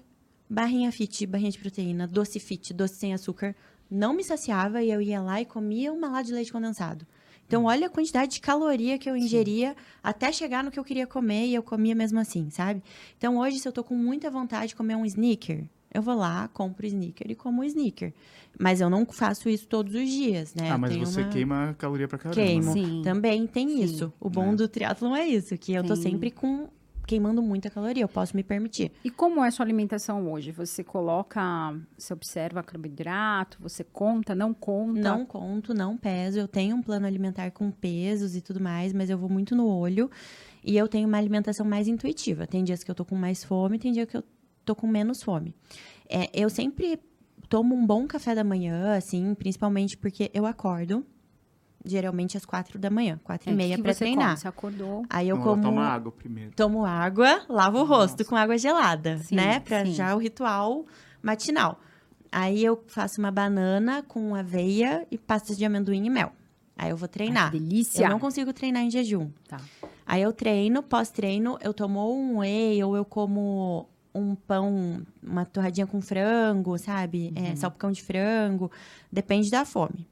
barrinha fit, barrinha de proteína, doce fit, doce sem açúcar. Não me saciava e eu ia lá e comia uma lá de leite condensado. Então, olha a quantidade de caloria que eu ingeria até chegar no que eu queria comer e eu comia mesmo assim, sabe? Então, hoje, se eu tô com muita vontade de comer um sneaker, eu vou lá, compro o sneaker e como o sneaker. Mas eu não faço isso todos os dias, né? ah, mas tenho você uma- queima caloria pra caramba. Queimo. né? Sim. Também tem Sim. isso. O bom É. do triatlon é isso, que eu tô Sim. sempre com queimando muita caloria, eu posso me permitir. E como é a sua alimentação hoje? Você coloca, você observa carboidrato, você conta, não conta? Não conto, não peso. Eu tenho um plano alimentar com pesos e tudo mais, mas eu vou muito no olho. E eu tenho uma alimentação mais intuitiva. Tem dias que eu tô com mais fome, tem dia que eu tô com menos fome. É, eu sempre tomo um bom café da manhã, assim, principalmente porque eu acordo, geralmente às quatro da manhã, quatro É, e meia você treinar. come? Você acordou? Aí eu Não, como. Toma água primeiro. tomo água, lavo o rosto com água gelada, Sim, né? Pra sim. já o ritual matinal. Aí eu faço uma banana com aveia e pastas de amendoim e mel. Aí eu vou Ai, treinar. que delícia! eu não consigo treinar em jejum. Tá. Aí eu treino, pós-treino, eu tomo um whey ou eu como um pão, uma torradinha com frango, sabe? É, salpicão de frango. Depende da fome.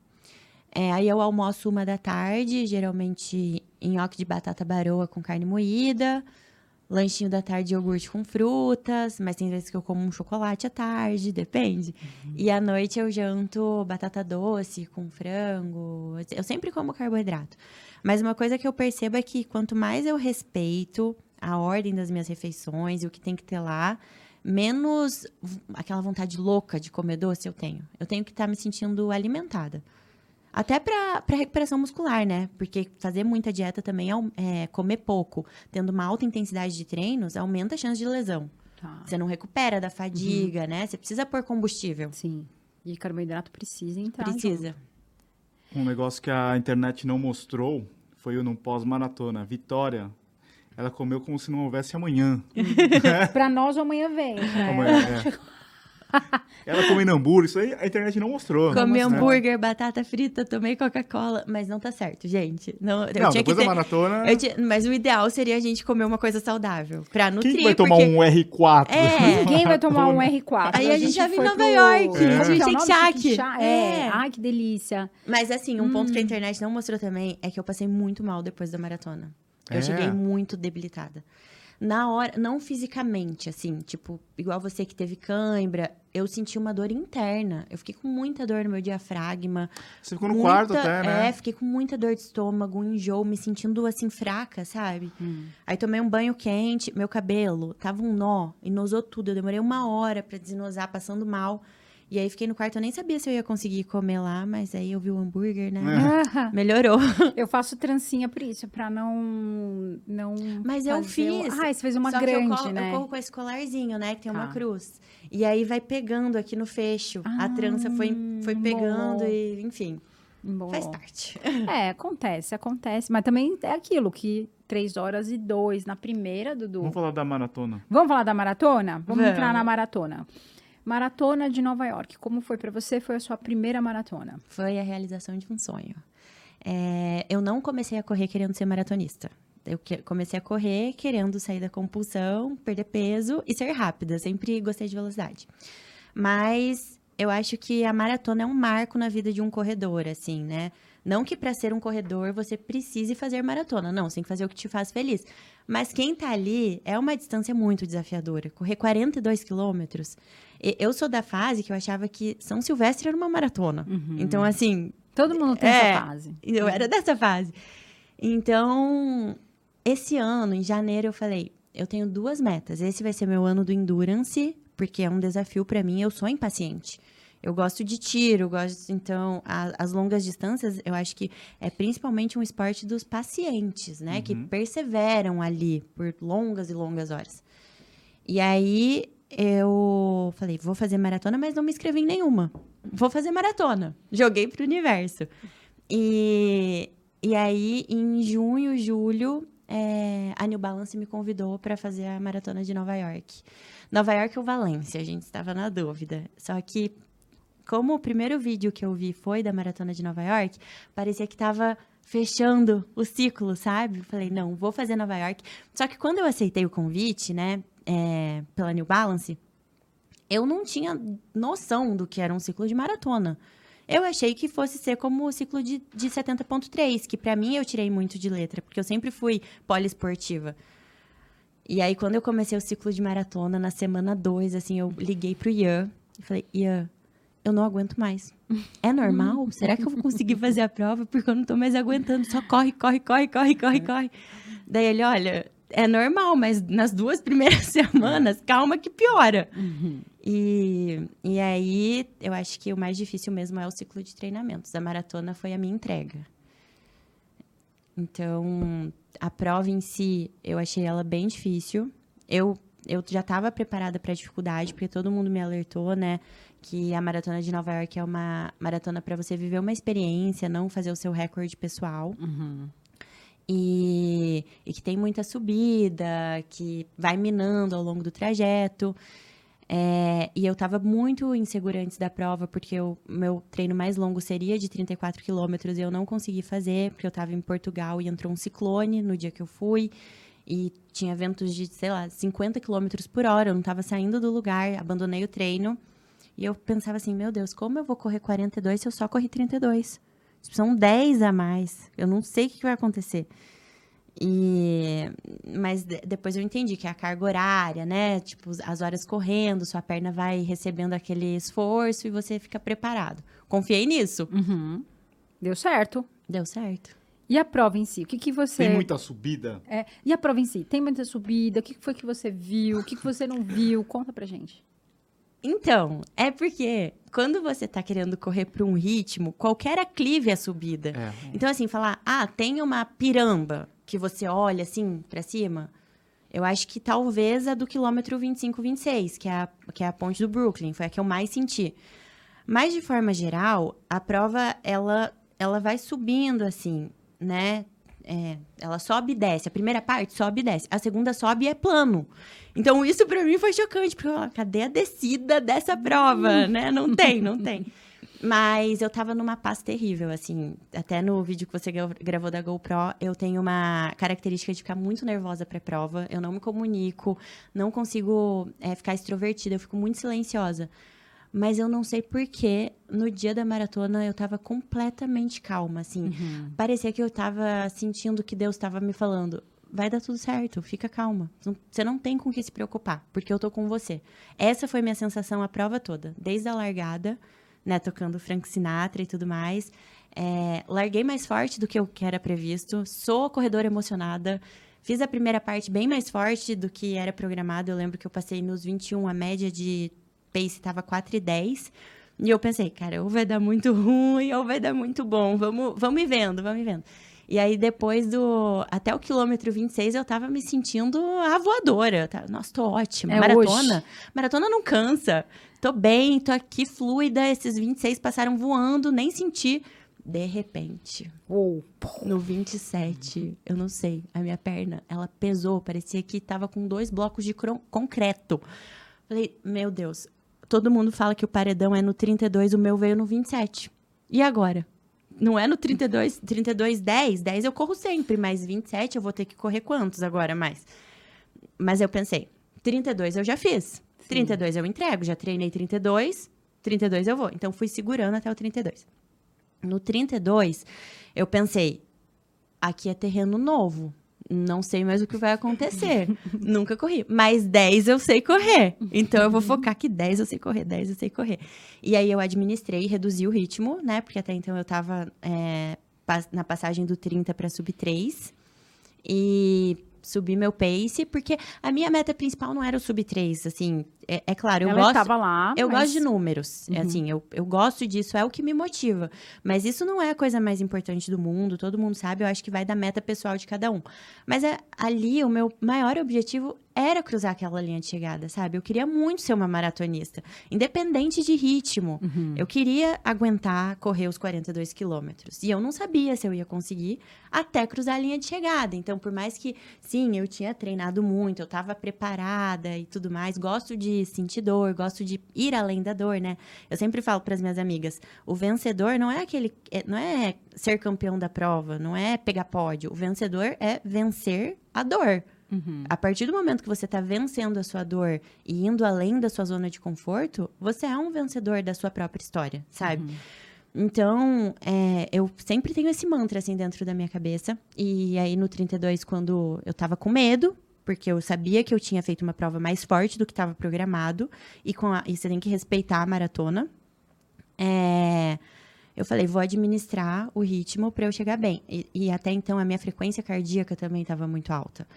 É, aí eu almoço uma da tarde, geralmente nhoque de batata baroa com carne moída. Lanchinho da tarde, iogurte com frutas. Mas tem vezes que eu como um chocolate à tarde, depende. E à noite eu janto batata doce com frango. Eu sempre como carboidrato. Mas uma coisa que eu percebo é que quanto mais eu respeito a ordem das minhas refeições e o que tem que ter lá, menos aquela vontade louca de comer doce eu tenho. Eu tenho que estar me sentindo alimentada. Até para recuperação muscular, né? Porque fazer muita dieta também, é, comer pouco, tendo uma alta intensidade de treinos, aumenta a chance de lesão. Tá. Você não recupera da fadiga, né? Você precisa pôr combustível. Sim. E carboidrato precisa entrar. Precisa. Um negócio que a internet não mostrou foi o no pós-maratona. Vitória, ela comeu como se não houvesse amanhã. [laughs] Pra nós, o amanhã vem. pra Amanhã, é. [laughs] [laughs] Ela comendo hambúrguer, isso aí a internet não mostrou. Comi né? hambúrguer, batata frita, tomei Coca-Cola, mas não tá certo, gente. Não, eu Não, tinha que depois ter... da maratona, eu tinha- Mas o ideal seria a gente comer uma coisa saudável, pra nutrir, quem que vai tomar porque... um R4? É. [laughs] Ninguém vai tomar um Maratona. R4. Aí a gente já viu em Nova pro- York, é o de nome? Shake Shack. Shake Shack. É. É. Ai, que delícia. Mas assim, um Hum. ponto que a internet não mostrou também é que eu passei muito mal depois da maratona. Eu É? cheguei muito debilitada. Na hora, não fisicamente, assim, tipo, igual você que teve cãibra, eu senti uma dor interna. Eu fiquei com muita dor no meu diafragma. Você ficou no muita- quarto até, né? É, fiquei com muita dor de estômago, um enjoo, me sentindo assim fraca, sabe? Hum. Aí tomei um banho quente, meu cabelo tava um nó, enosou tudo. Eu demorei uma hora pra desenosar, passando mal. E aí fiquei no quarto, eu nem sabia se eu ia conseguir comer lá, mas aí eu vi o hambúrguer, né? É. [laughs] Melhorou. Eu faço trancinha por isso, pra não. não Mas eu o- fiz. Ah, você fez uma Só que grande, eu corro, né? Eu corro com esse colarzinho, né? Que tem uma Tá. cruz. E aí vai pegando aqui no fecho. a Ah, trança foi, foi pegando bom. e, enfim, Bom. faz parte. [laughs] É, acontece, acontece. Mas também é aquilo que 3 horas e 2 na primeira, Dudu. Vamos falar da maratona. Vamos falar da maratona? Vamos, Vamos. entrar na maratona. Maratona de Nova York. Como foi pra você? Foi a sua primeira maratona? Foi a realização de um sonho. É, eu não comecei a correr querendo ser maratonista. Eu comecei a correr querendo sair da compulsão, perder peso e ser rápida. Sempre gostei de velocidade. Mas eu acho que a maratona é um marco na vida de um corredor, assim, né? Não que para ser um corredor você precise fazer maratona. Não, você tem que fazer o que te faz feliz. Mas quem tá ali é uma distância muito desafiadora. Correr 42 quilômetros. Eu sou da fase que eu achava que São Silvestre era uma maratona. Então, assim, Todo mundo tem É. essa fase. eu era dessa fase. Então, esse ano, em janeiro, eu falei: eu tenho duas metas. Esse vai ser meu ano do endurance, porque é um desafio para mim. Eu sou impaciente. Eu gosto de tiro, gosto. Então, a- as longas distâncias, eu acho que é principalmente um esporte dos pacientes, né? Que perseveram ali por longas e longas horas. E aí, eu falei: vou fazer maratona, mas não me inscrevi em nenhuma. Vou fazer maratona. Joguei pro universo. E, e aí, em junho, julho, é, a New Balance me convidou para fazer a maratona de Nova York. Nova York ou Valência, a gente estava na dúvida. Só que, como o primeiro vídeo que eu vi foi da maratona de Nova York, parecia que estava fechando o ciclo, sabe? Falei, não, vou fazer Nova York. Só que quando eu aceitei o convite, né, é, pela New Balance, eu não tinha noção do que era um ciclo de maratona. Eu achei que fosse ser como o ciclo de, de 70.3, que pra mim eu tirei muito de letra, porque eu sempre fui poliesportiva. E aí, quando eu comecei o ciclo de maratona, na semana 2, assim, eu liguei pro Ian e falei, Ian, eu não aguento mais. É normal? Será que eu vou conseguir fazer a prova? Porque eu não tô mais aguentando. Só corre, corre, corre, corre, corre, corre. Daí ele, olha, é normal, mas nas duas [laughs] primeiras semanas, calma que piora. E, e aí, eu acho que o mais difícil mesmo é o ciclo de treinamentos. A maratona foi a minha entrega. Então, a prova em si, eu achei ela bem difícil. Eu, eu já estava preparada para a dificuldade, porque todo mundo me alertou, né? Que a maratona de Nova York é uma maratona para você viver uma experiência, não fazer o seu recorde pessoal. E, e que tem muita subida, que vai minando ao longo do trajeto. É, e eu estava muito insegura antes da prova, porque o meu treino mais longo seria de 34 quilômetros e eu não consegui fazer, porque eu estava em Portugal e entrou um ciclone no dia que eu fui. E tinha ventos de, sei lá, 50 quilômetros por hora. Eu não estava saindo do lugar, abandonei o treino. E eu pensava assim, meu Deus, como eu vou correr 42 se eu só corri 32? São 10 a mais. Eu não sei o que vai acontecer. E mas de- depois eu entendi que é a carga horária, né? Tipo, as horas correndo, sua perna vai recebendo aquele esforço e você fica preparado. Confiei nisso. Uhum. Deu certo. Deu certo. E a prova em si? O que, que você. Tem muita subida? É, e a prova em si? Tem muita subida? O que que foi que você viu? O que que você não viu? Conta pra gente. Então, é porque quando você tá querendo correr para um ritmo, qualquer aclive é subida. É. Então, assim, falar, ah, tem uma piramba que você olha assim pra cima. Eu acho que talvez a do quilômetro 25, 26, que é a, que é a ponte do Brooklyn, foi a que eu mais senti. Mas, de forma geral, a prova, ela, ela vai subindo, assim, né? É, ela sobe e desce. A primeira parte sobe e desce. A segunda sobe e é plano. Então, isso para mim foi chocante, porque eu, cadê a descida dessa prova, né? Não tem, não [laughs] tem. Mas eu tava numa paz terrível, assim. Até no vídeo que você gravou da GoPro, eu tenho uma característica de ficar muito nervosa pré-prova. Eu não me comunico, não consigo é, ficar extrovertida, eu fico muito silenciosa. Mas eu não sei porquê, no dia da maratona eu tava completamente calma, assim. Uhum. Parecia que eu tava sentindo que Deus tava me falando: vai dar tudo certo, fica calma. Você não tem com que se preocupar, porque eu tô com você. Essa foi minha sensação a prova toda, desde a largada, né, tocando Frank Sinatra e tudo mais. É, larguei mais forte do que o que era previsto, sou corredora emocionada. Fiz a primeira parte bem mais forte do que era programado. Eu lembro que eu passei nos 21, a média de pace estava 4,10. E eu pensei, cara, ou vai dar muito [laughs] ruim ou vai dar muito bom. Vamos, vamos ir vendo, vamos ir vendo. E aí, depois do. Até o quilômetro 26, eu tava me sentindo a voadora. Tá? Nossa, tô ótima. É maratona. Hoje. Maratona não cansa. Tô bem, tô aqui fluida. Esses 26 passaram voando, nem senti. De repente, oh. no 27, eu não sei, a minha perna, ela pesou, parecia que tava com dois blocos de concreto. Falei, meu Deus, todo mundo fala que o paredão é no 32, o meu veio no 27. E agora? Não é no 32, 32, 10. 10 eu corro sempre, mas 27 eu vou ter que correr quantos agora mais? Mas eu pensei, 32 eu já fiz. Sim. 32 eu entrego, já treinei 32, 32 eu vou. Então fui segurando até o 32. No 32, eu pensei, aqui é terreno novo não sei mais o que vai acontecer. Nunca corri. Mas 10 eu sei correr. Então eu vou focar que 10 eu sei correr, 10 eu sei correr. E aí eu administrei e reduzi o ritmo, né? Porque até então eu tava é, na passagem do 30 para sub 3. E subi meu pace, porque a minha meta principal não era o sub 3, assim, é, é claro, eu Ela gosto. Estava lá. Eu mas... gosto de números. É uhum. Assim, eu, eu gosto disso, é o que me motiva. Mas isso não é a coisa mais importante do mundo, todo mundo sabe, eu acho que vai da meta pessoal de cada um. Mas é, ali, o meu maior objetivo era cruzar aquela linha de chegada, sabe? Eu queria muito ser uma maratonista, independente de ritmo. Uhum. Eu queria aguentar correr os 42 quilômetros. E eu não sabia se eu ia conseguir até cruzar a linha de chegada. Então, por mais que, sim, eu tinha treinado muito, eu estava preparada e tudo mais, gosto de sentir dor, gosto de ir além da dor, né? Eu sempre falo para as minhas amigas, o vencedor não é aquele, é, não é ser campeão da prova, não é pegar pódio. O vencedor é vencer a dor. Uhum. A partir do momento que você está vencendo a sua dor e indo além da sua zona de conforto, você é um vencedor da sua própria história, sabe? Uhum. Então, é, eu sempre tenho esse mantra assim dentro da minha cabeça. E aí no 32, quando eu tava com medo, porque eu sabia que eu tinha feito uma prova mais forte do que estava programado, e, com a, e você tem que respeitar a maratona. É, eu falei, vou administrar o ritmo para eu chegar bem. E, e, até então a minha frequência cardíaca também estava muito alta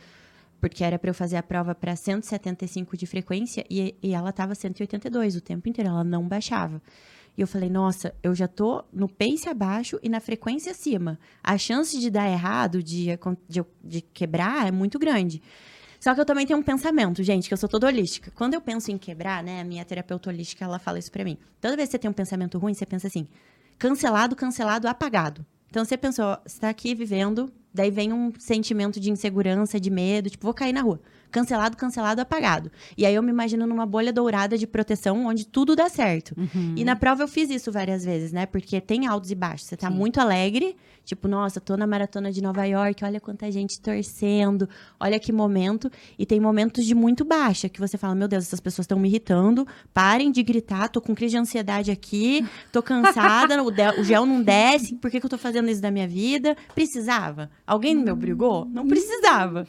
porque era para eu fazer a prova para 175 de frequência e, e ela estava 182 o tempo inteiro, ela não baixava. E eu falei, nossa, eu já tô no pace abaixo e na frequência acima. A chance de dar errado, de, de, de quebrar, é muito grande. Só que eu também tenho um pensamento, gente, que eu sou toda holística. Quando eu penso em quebrar, né, a minha terapeuta holística, ela fala isso pra mim. Toda vez que você tem um pensamento ruim, você pensa assim: cancelado, cancelado, apagado. Então você pensou, você tá aqui vivendo, daí vem um sentimento de insegurança, de medo, tipo, vou cair na rua cancelado, cancelado, apagado. E aí eu me imagino numa bolha dourada de proteção onde tudo dá certo. Uhum. E na prova eu fiz isso várias vezes, né? Porque tem altos e baixos. Você tá Sim. muito alegre, tipo, nossa, tô na maratona de Nova York, olha quanta gente torcendo, olha que momento. E tem momentos de muito baixa, que você fala, meu Deus, essas pessoas estão me irritando, parem de gritar, tô com crise de ansiedade aqui, tô cansada, [laughs] o, o, gel não desce, por que, que eu tô fazendo isso da minha vida? Precisava? Alguém me obrigou? Não precisava.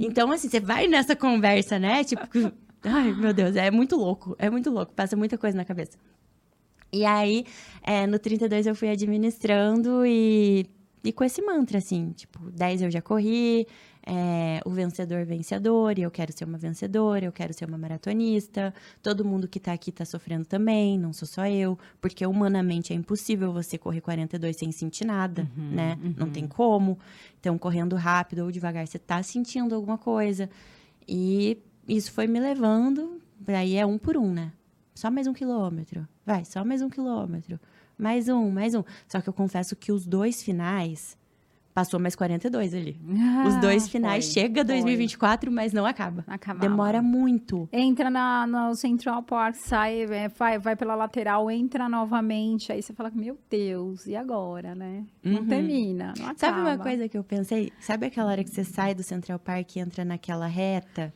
Então, assim, você vai nessa conversa, né? Tipo, [laughs] ai, meu Deus, é muito louco, é muito louco, passa muita coisa na cabeça. E aí, é, no 32 eu fui administrando e, e com esse mantra, assim, tipo, 10 eu já corri, é, o vencedor vencedor, e eu quero ser uma vencedora, eu quero ser uma maratonista. Todo mundo que tá aqui tá sofrendo também, não sou só eu, porque humanamente é impossível você correr 42 sem sentir nada, uhum, né? Uhum. Não tem como. Então, correndo rápido ou devagar, você tá sentindo alguma coisa. E isso foi me levando, aí é um por um, né? Só mais um quilômetro. Vai, só mais um quilômetro. Mais um, mais um. Só que eu confesso que os dois finais Passou mais 42 ali. Os dois Ah, finais foi, chega foi. 2024, mas não acaba. Acabava. Demora muito. Entra na, no Central Park, sai, é, vai, vai pela lateral, entra novamente. Aí você fala, meu Deus, e agora, né? Não Uhum. termina, não acaba. Sabe uma coisa que eu pensei? Sabe aquela hora que você sai do Central Park e entra naquela reta?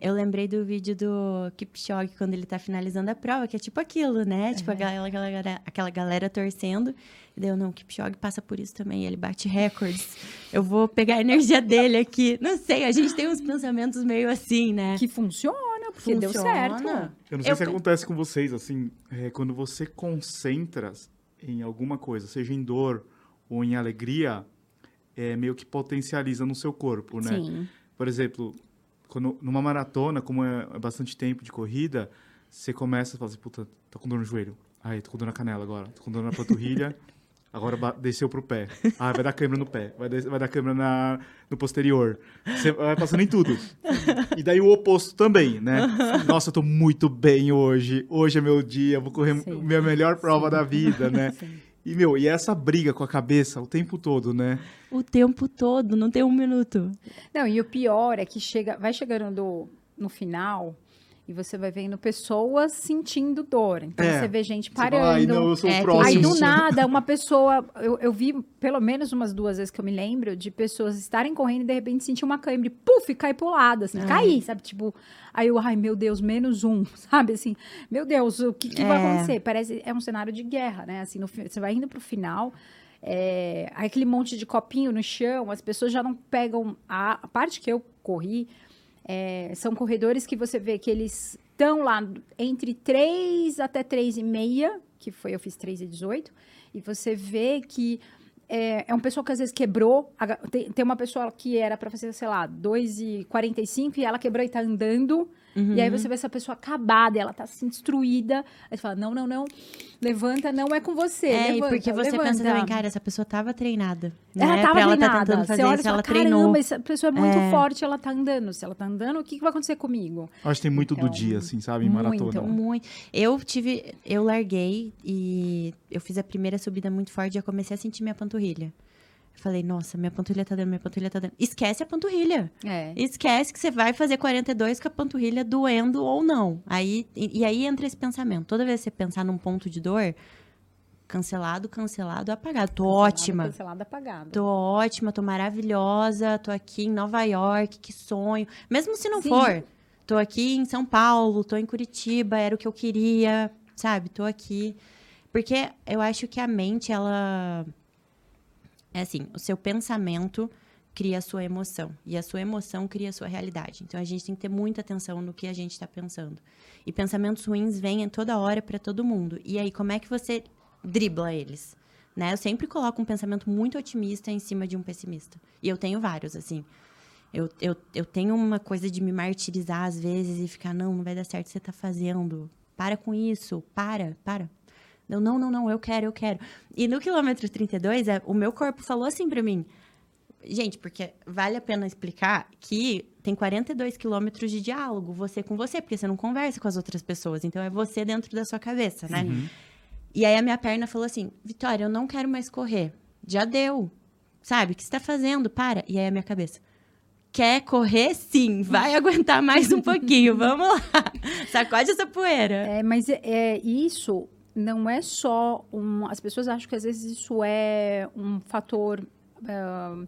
Eu lembrei do vídeo do Kipchoge quando ele tá finalizando a prova, que é tipo aquilo, né? Tipo, aquela, aquela, galera- aquela galera torcendo. E daí eu, não, o Kipchoge passa por isso também, ele bate recordes. Eu vou pegar a energia dele aqui. Não sei, a gente tem uns pensamentos meio assim, né? Que funciona, porque deu Funciona. certo. Eu não sei Eu se acontece com vocês, assim, é, quando você concentra em alguma coisa, seja em dor ou em alegria, é meio que potencializa no seu corpo, né? Sim. Por exemplo, quando, numa maratona, como é, é bastante tempo de corrida, você começa a falar assim, puta, tô com dor no joelho. Ai, tô com dor na canela agora, tô com dor na panturrilha. [laughs] Agora desceu pro pé. Ah, vai dar câmera no pé. Vai, vai dar câmera na, no posterior. Você vai passando em tudo. E daí o oposto também, né? Nossa, eu tô muito bem hoje. Hoje é meu dia, vou correr Sim. minha melhor prova da vida, né? Sim. E, meu, e essa briga com a cabeça o tempo todo, né? O tempo todo, não tem um minuto. Não, e o pior é que chega, vai chegando do- no final e você vai vendo pessoas sentindo dor. Então É. você vê gente Você fala, Ai, parando. não, eu sou É, o tem Aí próximo. do nada, uma pessoa. Eu, eu vi pelo menos umas duas vezes que eu me lembro de pessoas estarem correndo e de repente sentir uma câimbra e puf, cair pro lado, assim, cair, sabe? Tipo, aí eu, ai meu Deus, menos um, [laughs] sabe? Assim, meu Deus, o que, que vai É. acontecer? Parece, é um cenário de guerra, né? Assim, no, você vai indo pro final. É, aquele monte de copinho no chão, as pessoas já não pegam. A, a parte que eu corri é, são corredores que você vê que eles estão lá entre 3 até 3,5, que foi, eu fiz 3 e 18, e você vê que é, é um pessoal que às vezes quebrou. tem, tem uma pessoa que era para fazer, sei lá, 2,45 e ela quebrou e tá andando. E aí você vê essa pessoa acabada, ela tá assim, destruída. Aí você fala: não, não, não, levanta, não é com você. É, levanta, porque você pensa levanta. também, cara, essa pessoa tava treinada. Ela né? tava pra ela tá treinada. tentando você fazer olha isso, fala, ela caramba, treinou. essa pessoa é muito É. forte, ela tá andando. Se ela tá andando, o que, que vai acontecer comigo? Acho que tem muito do Então, dia, assim, sabe? Em muito, maratona. Muito. Eu tive. Eu larguei e eu fiz a primeira subida muito forte e eu comecei a sentir minha panturrilha. Falei, nossa, minha panturrilha tá dando, minha panturrilha tá dando. Esquece a panturrilha. É. Esquece que você vai fazer 42 com a panturrilha doendo ou não. Aí, e, e aí entra esse pensamento. Toda vez que você pensar num ponto de dor, cancelado, cancelado, apagado. Tô ótima. Cancelado, apagado. Tô ótima, tô maravilhosa, tô aqui em Nova York, que sonho. Mesmo se não Sim. for, tô aqui em São Paulo, tô em Curitiba, era o que eu queria, sabe? Tô aqui. Porque eu acho que a mente, ela. É assim, o seu pensamento cria a sua emoção. E a sua emoção cria a sua realidade. Então a gente tem que ter muita atenção no que a gente está pensando. E pensamentos ruins vêm toda hora para todo mundo. E aí, como é que você dribla eles? Né? Eu sempre coloco um pensamento muito otimista em cima de um pessimista. E eu tenho vários, assim. Eu, eu, eu tenho uma coisa de me martirizar às vezes e ficar, não, não vai dar certo o que você tá fazendo. Para com isso, para, para. Não, não, não, não, eu quero, eu quero. E no quilômetro 32, é, o meu corpo falou assim pra mim. Gente, porque vale a pena explicar que tem 42 quilômetros de diálogo, você com você, porque você não conversa com as outras pessoas. Então é você dentro da sua cabeça, né? E aí a minha perna falou assim: Vitória, eu não quero mais correr. Já deu. Sabe? O que você tá fazendo? Para. E aí a minha cabeça. Quer correr? Sim. Vai [laughs] aguentar mais um pouquinho. Vamos lá. Sacode essa poeira. É, mas é, é, isso não é só um. As pessoas acham que às vezes isso é um fator. ah,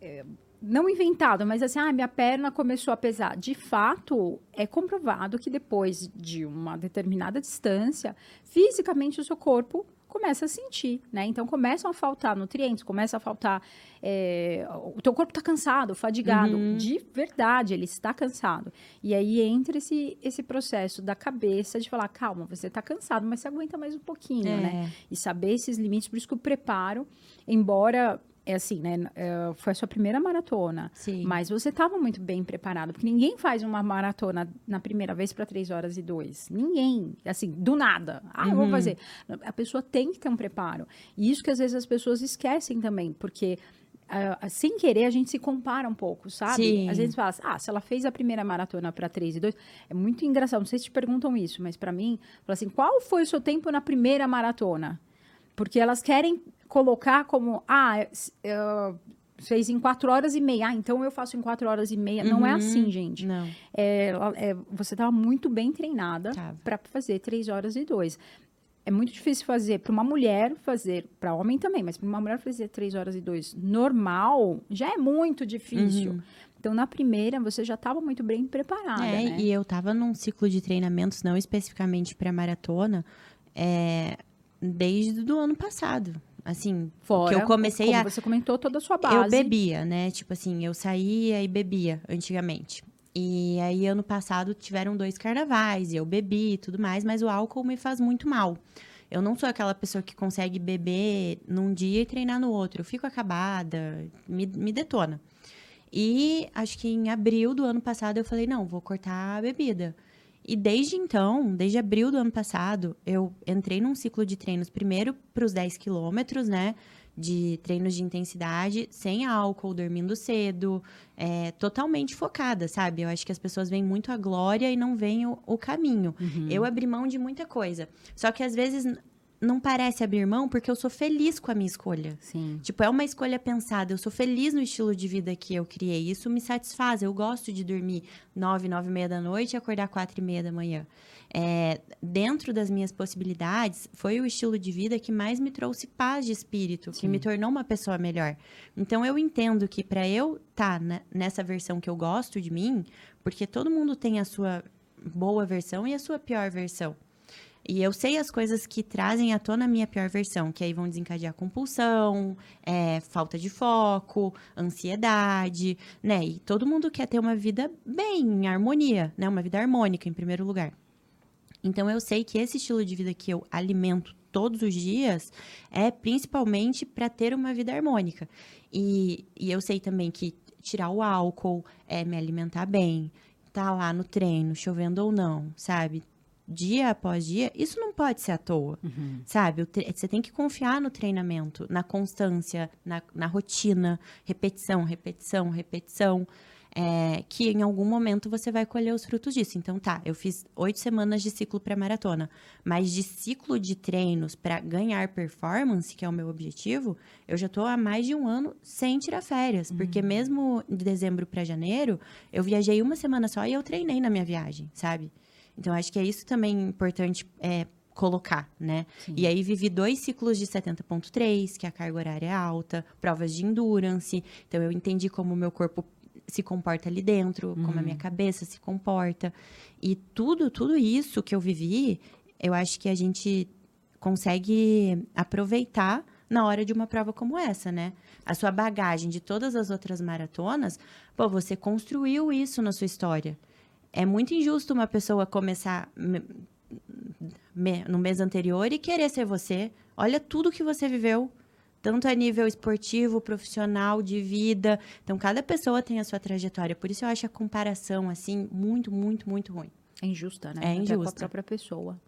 é, não inventado, mas assim, ah, minha perna começou a pesar. De fato, é comprovado que depois de uma determinada distância, fisicamente o seu corpo começa a sentir, né? Então começam a faltar nutrientes, começa a faltar. é, o teu corpo está cansado, fadigado. Uhum. De verdade, ele está cansado. E aí entra esse, esse processo da cabeça de falar, calma, você está cansado, mas você aguenta mais um pouquinho, É. né? E saber esses limites, por isso que o preparo, embora. É assim, né? é, foi a sua primeira maratona. Sim. Mas você estava muito bem preparado, porque ninguém faz uma maratona na primeira vez para 3 horas e 2. Ninguém, assim, do nada. Ah, eu vou Uhum. fazer. A pessoa tem que ter um preparo. E isso que às vezes as pessoas esquecem também, porque ah, sem querer a gente se compara um pouco, sabe? Sim. Às vezes fala, assim, ah, se ela fez a primeira maratona para 3 e 2, é muito engraçado. Não sei se te perguntam isso, mas para mim, fala assim, qual foi o seu tempo na primeira maratona? Porque elas querem colocar como, ah, eh, fez em quatro horas e meia. Ah, então eu faço em quatro horas e meia. Não é Uhum. assim, gente. Não. É, é, você estava muito bem treinada Tava. para fazer três horas e dois. É muito difícil fazer para uma mulher fazer, para homem também, mas para uma mulher fazer três horas e dois normal já é muito difícil. Uhum. Então na primeira você já estava muito bem preparada, É, né? e eu tava num ciclo de treinamentos, não especificamente para maratona, é, desde o ano passado. Assim, Fora, que eu comecei como a. você comentou toda a sua base. Eu bebia, né? Tipo assim, eu saía e bebia antigamente. E aí, ano passado, tiveram dois carnavais, e eu bebi e tudo mais, mas o álcool me faz muito mal. Eu não sou aquela pessoa que consegue beber num dia e treinar no outro. Eu fico acabada, me, me detona. E acho que em abril do ano passado eu falei, não, vou cortar a bebida. E desde então, desde abril do ano passado, eu entrei num ciclo de treinos primeiro para os 10 quilômetros, né? De treinos de intensidade, sem álcool, dormindo cedo, é, totalmente focada, sabe? Eu acho que as pessoas veem muito a glória e não veem o, o caminho. Uhum. Eu abri mão de muita coisa. Só que às vezes não parece abrir mão porque eu sou feliz com a minha escolha. Sim. Tipo, é uma escolha pensada. Eu sou feliz no estilo de vida que eu criei. Isso me satisfaz. Eu gosto de dormir nove, nove e meia da noite e acordar quatro e meia da manhã. É, dentro das minhas possibilidades, foi o estilo de vida que mais me trouxe paz de espírito, que me tornou uma pessoa melhor. Então, eu entendo que para eu estar nessa versão que eu gosto de mim, porque todo mundo tem a sua boa versão e a sua pior versão. E eu sei as coisas que trazem à tona a minha pior versão, que aí vão desencadear compulsão, é, falta de foco, ansiedade, né? E todo mundo quer ter uma vida bem, em harmonia, né? Uma vida harmônica, em primeiro lugar. Então, eu sei que esse estilo de vida que eu alimento todos os dias é principalmente para ter uma vida harmônica. E, e eu sei também que tirar o álcool, é me alimentar bem, tá lá no treino, chovendo ou não, sabe? Dia após dia, isso não pode ser à toa, sabe? O tre- Você tem que confiar no treinamento, na constância, na, na rotina, repetição, repetição, repetição é, que em algum momento você vai colher os frutos disso. Então, tá, eu fiz oito semanas de ciclo pré-maratona, mas de ciclo de treinos para ganhar performance, que é o meu objetivo, eu já tô há mais de um ano sem tirar férias, porque mesmo de dezembro para janeiro, eu viajei uma semana só e eu treinei na minha viagem, sabe? Então, acho que é isso também importante é, colocar, né? E aí vivi dois ciclos de 70.3, que a carga horária é alta, provas de endurance. Então eu entendi como o meu corpo se comporta ali dentro, como a minha cabeça se comporta. E tudo, tudo isso que eu vivi, eu acho que a gente consegue aproveitar na hora de uma prova como essa, né? A sua bagagem de todas as outras maratonas, pô, você construiu isso na sua história. É muito injusto uma pessoa começar me- me- no mês anterior e querer ser você. Olha tudo que você viveu, tanto a nível esportivo, profissional, de vida. Então, cada pessoa tem a sua trajetória. Por isso, eu acho a comparação, assim, muito, muito, muito ruim. É injusta, né? É Até com a injusta. própria pessoa.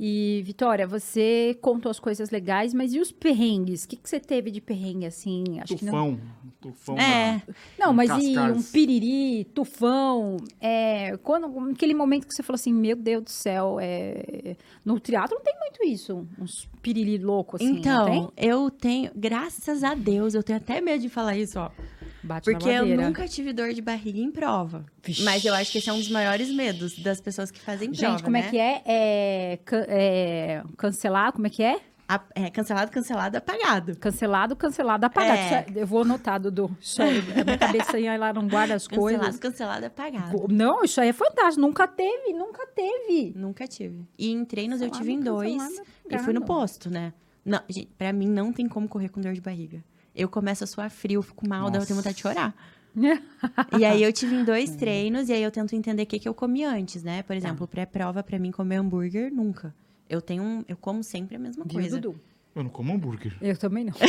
E, Vitória, você contou as coisas legais, mas e os perrengues? O que, que você teve de perrengue, assim? Acho que não... Tufão. Tufão É. da- Não, mas e Cascais. um piriri, tufão? É, quando, aquele momento que você falou assim, meu Deus do céu, é... no teatro não tem muito isso, uns piriri louco assim, então, tem? eu tenho, graças a Deus, eu tenho até medo de falar isso, ó. Bate Porque eu nunca tive dor de barriga em prova. Vixe. Mas eu acho que esse é um dos maiores medos das pessoas que fazem prova, Gente, como é né? que é? É, é cancelar, como é que é? A- é cancelado, cancelado, apagado. Cancelado, cancelado, apagado. É. É- eu vou anotar, Dudu. Isso aí, a minha cabeça aí, ela não guarda as Cancelado, coisas. cancelado, apagado. Não, isso aí é fantástico. Nunca teve, nunca teve. Nunca tive. E em treinos eu tive em Cancelado, dois. cancelado, E fui no posto, né? Não, gente, pra mim não tem como correr com dor de barriga. Eu começo a suar frio, fico mal, daí eu tenho vontade de chorar. [laughs] E aí eu tive em dois treinos, e aí eu tento entender o que, que eu comi antes, né? Por exemplo, pré-prova, pra mim, comer hambúrguer, nunca. Eu tenho um, eu como sempre a mesma Viu, coisa. Dudu? Eu não como hambúrguer. Eu também não. [laughs]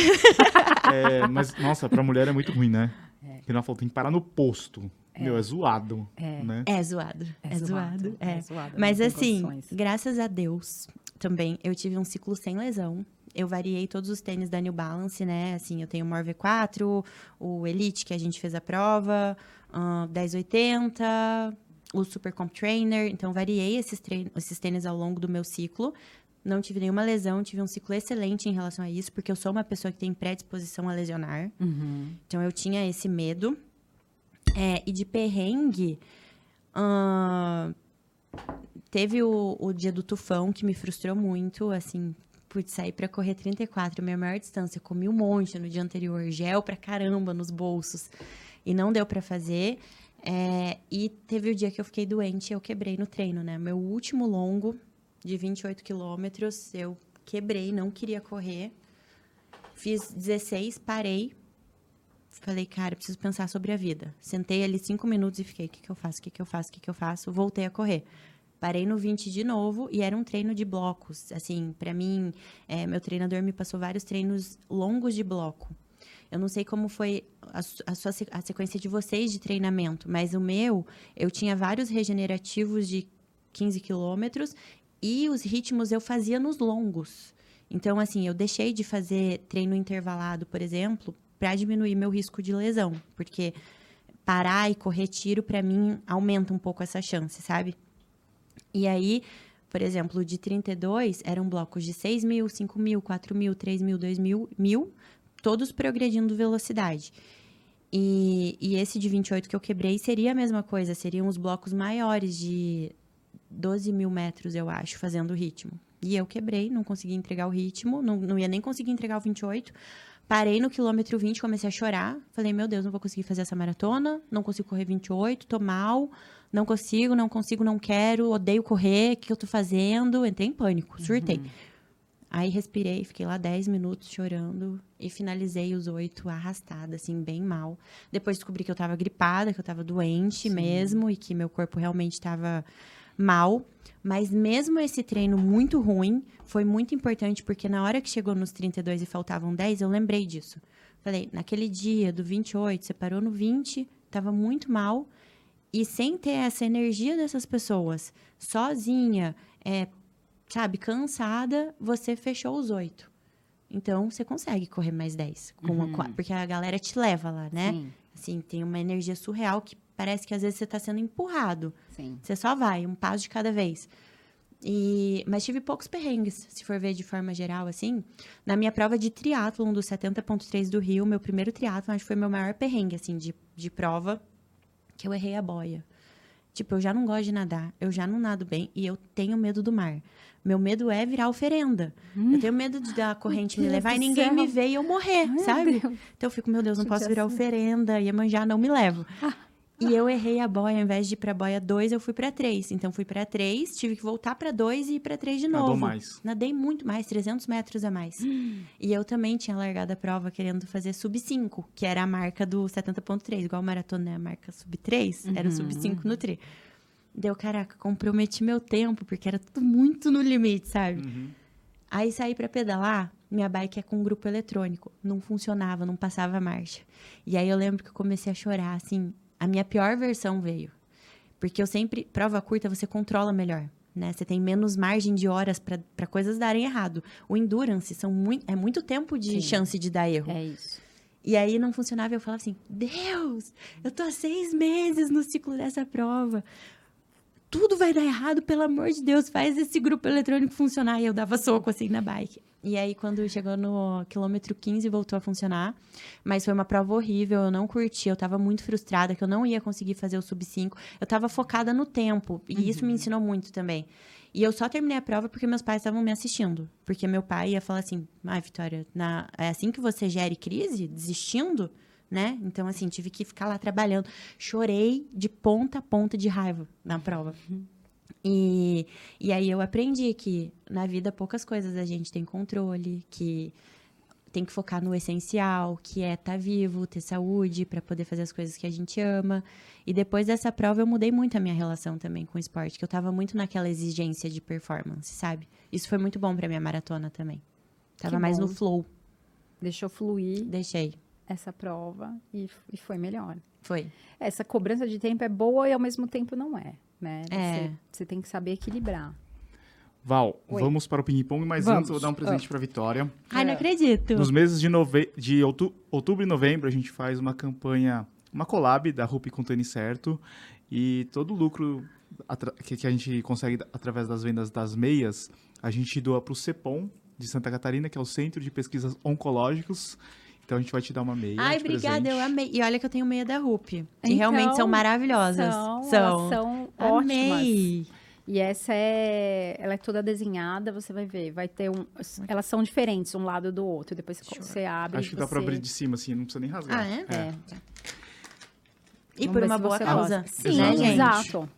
É, mas, nossa, pra mulher é muito ruim, né? Porque ela falou, tem que parar no posto. Meu, é zoado. Né? É zoado. É, zoado. É. é zoado, Mas assim, condições. graças a Deus, também, eu tive um ciclo sem lesão. Eu variei todos os tênis da New Balance, né? Assim, eu tenho o More V4, o Elite, que a gente fez a prova, ahn, 1080, o Super Comp Trainer. Então, variei esses, esses tênis ao longo do meu ciclo não tive nenhuma lesão, tive um ciclo excelente em relação a isso, porque eu sou uma pessoa que tem predisposição a lesionar. Uhum. Então eu tinha esse medo. É, e de perrengue, ahn, teve o, o dia do tufão que me frustrou muito, assim, putz, sair pra correr 34, minha maior distância, comi um monte no dia anterior, gel pra caramba nos bolsos, e não deu pra fazer. É, e teve o dia que eu fiquei doente eu quebrei no treino, né? Meu último longo, de 28 quilômetros, eu quebrei, não queria correr. Fiz 16, parei. Falei, cara, preciso pensar sobre a vida. Sentei ali cinco minutos e fiquei, o que, que eu faço, o que, que eu faço, o que, que eu faço? Voltei a correr. Parei no 20 de novo e era um treino de blocos. Assim, pra mim, é, meu treinador me passou vários treinos longos de bloco. Eu não sei como foi a, a sua a sequência de vocês de treinamento, mas o meu, eu tinha vários regenerativos de 15 quilômetros e os ritmos eu fazia nos longos. Então, assim, eu deixei de fazer treino intervalado, por exemplo, para diminuir meu risco de lesão, porque parar e correr tiro, para mim, aumenta um pouco essa chance, sabe? E aí, por exemplo, de 32, eram blocos de 6 mil, 5 mil, 4 mil, 3 mil, 2 mil, mil, todos progredindo velocidade. E, e esse de 28 que eu quebrei seria a mesma coisa, seriam os blocos maiores de 12 mil metros, eu acho, fazendo o ritmo. E eu quebrei, não consegui entregar o ritmo, não, não ia nem conseguir entregar o 28. Parei no quilômetro 20, comecei a chorar. Falei, meu Deus, não vou conseguir fazer essa maratona, não consigo correr 28, tô mal, não consigo, não consigo, não quero, odeio correr, o que eu tô fazendo? Entrei em pânico, surtei. Aí respirei, fiquei lá 10 minutos chorando e finalizei os oito arrastada, assim, bem mal. Depois descobri que eu tava gripada, que eu tava doente mesmo e que meu corpo realmente tava mal. Mas mesmo esse treino muito ruim, foi muito importante porque na hora que chegou nos 32 e faltavam 10, eu lembrei disso. Falei, naquele dia do 28, você parou no 20, tava muito mal. E sem ter essa energia dessas pessoas, sozinha, é, sabe, cansada, você fechou os oito. Então, você consegue correr mais 10. Com uma qua- porque a galera te leva lá, né? Sim, Assim, tem uma energia surreal que parece que às vezes você tá sendo empurrado. sim. Você só vai, um passo de cada vez. E, mas tive poucos perrengues, se for ver de forma geral, assim. Na minha prova de triatlon do 70.3 do Rio, meu primeiro triatlon, acho que foi meu maior perrengue, assim, de, de prova, que eu errei a boia. Tipo, eu já não gosto de nadar, eu já não nado bem e eu tenho medo do mar. Meu medo é virar oferenda. Eu tenho medo de da [laughs] corrente me levar e ninguém céu. me ver e eu morrer, sabe? Então eu fico, meu Deus, não posso virar Judiação. oferenda, Iemanjá não me levo. E eu errei a boia, ao invés de ir pra boia 2, eu fui pra 3. Então fui pra 3, tive que voltar pra 2 e ir pra 3 de novo. Nadou mais. Nadei muito mais, 300 metros a mais. [gasps] E eu também tinha largado a prova querendo fazer sub 5, que era a marca do 70.3. Igual maratona é a marca sub 3, era o sub 5 no tri. Deu, caraca, comprometi meu tempo, porque era tudo muito no limite, sabe? Aí saí pra pedalar, minha bike é com grupo eletrônico. Não funcionava, não passava marcha. E aí eu lembro que eu comecei a chorar, assim. A minha pior versão veio. Porque eu sempre. Prova curta você controla melhor. Né? Você tem menos margem de horas para coisas darem errado. O endurance são muito, é muito tempo de Sim. chance de dar erro. É isso. E aí não funcionava, eu falava assim: Deus, eu tô há seis meses no ciclo dessa prova. Tudo vai dar errado, pelo amor de Deus, faz esse grupo eletrônico funcionar. E eu dava soco assim na bike. E aí, quando chegou no quilômetro 15, voltou a funcionar. Mas foi uma prova horrível, eu não curti, eu tava muito frustrada que eu não ia conseguir fazer o sub 5. Eu tava focada no tempo, e isso me ensinou muito também. E eu só terminei a prova porque meus pais estavam me assistindo. Porque meu pai ia falar assim: ai, Vitória, na- é assim que você gere crise? Desistindo? Né? Então, assim, tive que ficar lá trabalhando. Chorei de ponta a ponta de raiva na prova. E, e aí eu aprendi que na vida poucas coisas a gente tem controle, que tem que focar no essencial, que é estar vivo, ter saúde para poder fazer as coisas que a gente ama. E depois dessa prova eu mudei muito a minha relação também com o esporte, que eu tava muito naquela exigência de performance, sabe? Isso foi muito bom para minha maratona também. Tava mais no flow, Deixou fluir deixei. Essa prova e, e foi melhor. Foi. Essa cobrança de tempo é boa e ao mesmo tempo não é, né? É. Você, você tem que saber equilibrar. Val, Oi. vamos para o ping-pong, mas Vamos. antes eu vou dar um presente para Vitória. Ai, não É. acredito. Nos meses de, nove... de outu- outubro e novembro, a gente faz uma campanha, uma collab da Rupi com Tênis Certo. E todo o lucro atra- que, a gente consegue através das vendas das meias, a gente doa para o CEPOM de Santa Catarina, que é o Centro de Pesquisas Oncológicos. Então a gente vai te dar uma meia. Ai, de obrigada, presente. eu amei. E olha que eu tenho meia da RUP. Que Então, realmente são maravilhosas. São, São. elas são ótimas. Amei. E essa é, ela é toda desenhada, você vai ver, vai ter um, elas são diferentes um lado do outro. Depois você, você abre. Acho que dá você... para abrir de cima, assim, não precisa nem rasgar. Ah, é? É. E Vamos por uma boa causa. gosta. Sim, gente? exato.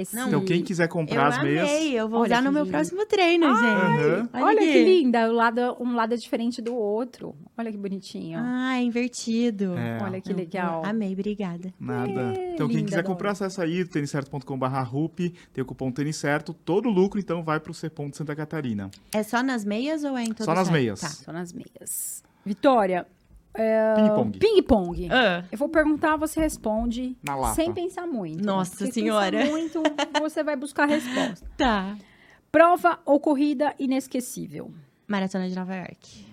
Esse... Não, Então quem quiser Eu comprar as meias... amei. Eu vou Olha usar no meu lindo. próximo treino, gente. Aham. Olha, que linda, o lado, um lado é diferente do outro. Olha que bonitinho. Ah, invertido. É. Olha que Eu- legal. Amei, obrigada. Nada. É, então, quem linda, quiser comprar, acessa aí, têniscerto.com.br tem o cupom Tênis Certo. Todo o lucro, então, vai pro CEPOM de Santa Catarina. É só nas meias ou é em todo Só nas site? meias. Tá. Só nas meias. Vitória, Ping-pong. ping-pong. Ah, Eu vou perguntar, você responde Na lata. sem pensar muito. Nossa Senhora. Pensar muito, [laughs] você vai buscar a resposta. tá. Prova ou corrida inesquecível. Maratona de Nova York.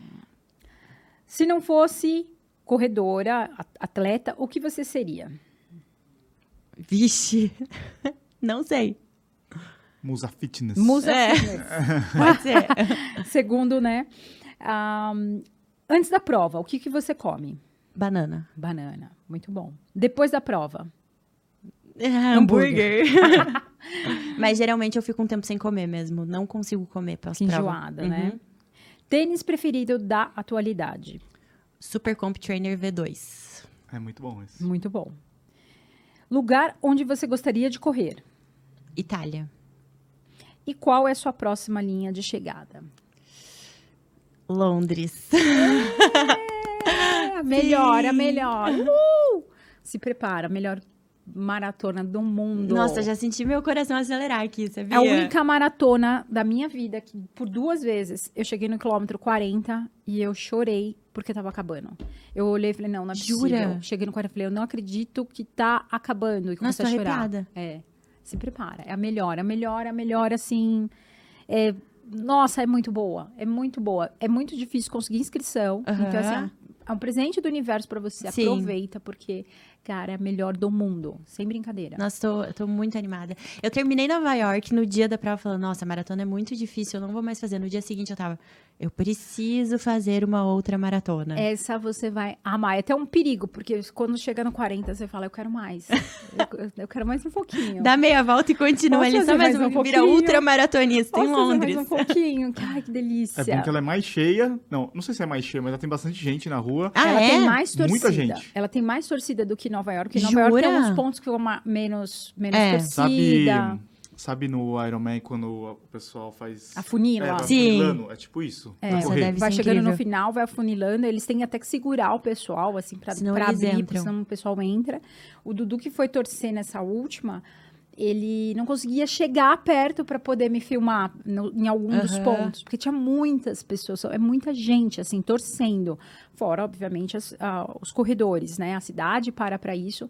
Se não fosse corredora, atleta, o que você seria? Vixe. [laughs] Não sei. Musa Fitness. Musa É. Fitness. [laughs] Pode ser. Segundo, né? ahn, antes da prova, o que, que você come? Banana. Banana. Muito bom. Depois da prova. Hambúrguer. [laughs] Mas geralmente eu fico um tempo sem comer mesmo. Não consigo comer prova. Enjoada, né? Uhum. Tênis preferido da atualidade. Super Comp Trainer V2. É muito bom esse. Muito bom. Lugar onde você gostaria de correr. Itália. E qual é sua próxima linha de chegada? Londres. É, a melhor, a melhor. Uh! Se prepara, a melhor maratona do mundo. Nossa, já senti meu coração acelerar aqui, sabia? É a única maratona da minha vida que, por duas vezes, eu cheguei no quilômetro 40 e eu chorei porque tava acabando. Eu olhei e falei, não, não é possível. Jura? Cheguei no 40 e falei, eu não acredito que tá acabando. E comecei Nossa, a chorar. arrepiada. É, se prepara. É a melhor, a melhor, a melhor, assim... é- nossa, é muito boa. É muito boa. É muito difícil conseguir inscrição. Aham. Então, assim, é um presente do universo pra você. Sim. Aproveita, porque, cara, é a melhor do mundo. Sem brincadeira. Nossa, tô, tô muito animada. Eu terminei Nova York no dia da prova falando, nossa, a maratona é muito difícil, eu não vou mais fazer. No dia seguinte eu tava, eu preciso fazer uma outra maratona. Essa você vai amar. É até um perigo, porque quando chega no 40, você fala, eu quero mais. eu, eu quero mais um pouquinho. Dá meia volta e continua ali, só mais mais um, um vira ultramaratonista em Londres. mais um pouquinho? Ai, que delícia. É bom que ela é mais cheia. Não, não sei se é mais cheia, mas ela tem bastante gente na rua. Ah, ela é? tem mais torcida. Muita gente. Ela tem mais torcida do que Nova York. Nova York tem Jura? uns pontos que ficam menos, menos É. Torcida. sabe no Ironman quando o pessoal faz... Afunila. É, vai Sim. afunilando? É tipo isso. É. Essa correr. Vai chegando no final, vai afunilando. Eles têm até que segurar o pessoal, assim, pra, Senão pra abrir, entram. porque senão o pessoal entra. O Dudu que foi torcer nessa última, ele não conseguia chegar perto para poder me filmar no- em algum dos Aham. pontos, porque tinha muitas pessoas, é muita gente, assim, torcendo. Fora, obviamente, as- ah, os corredores, né? A cidade para para isso.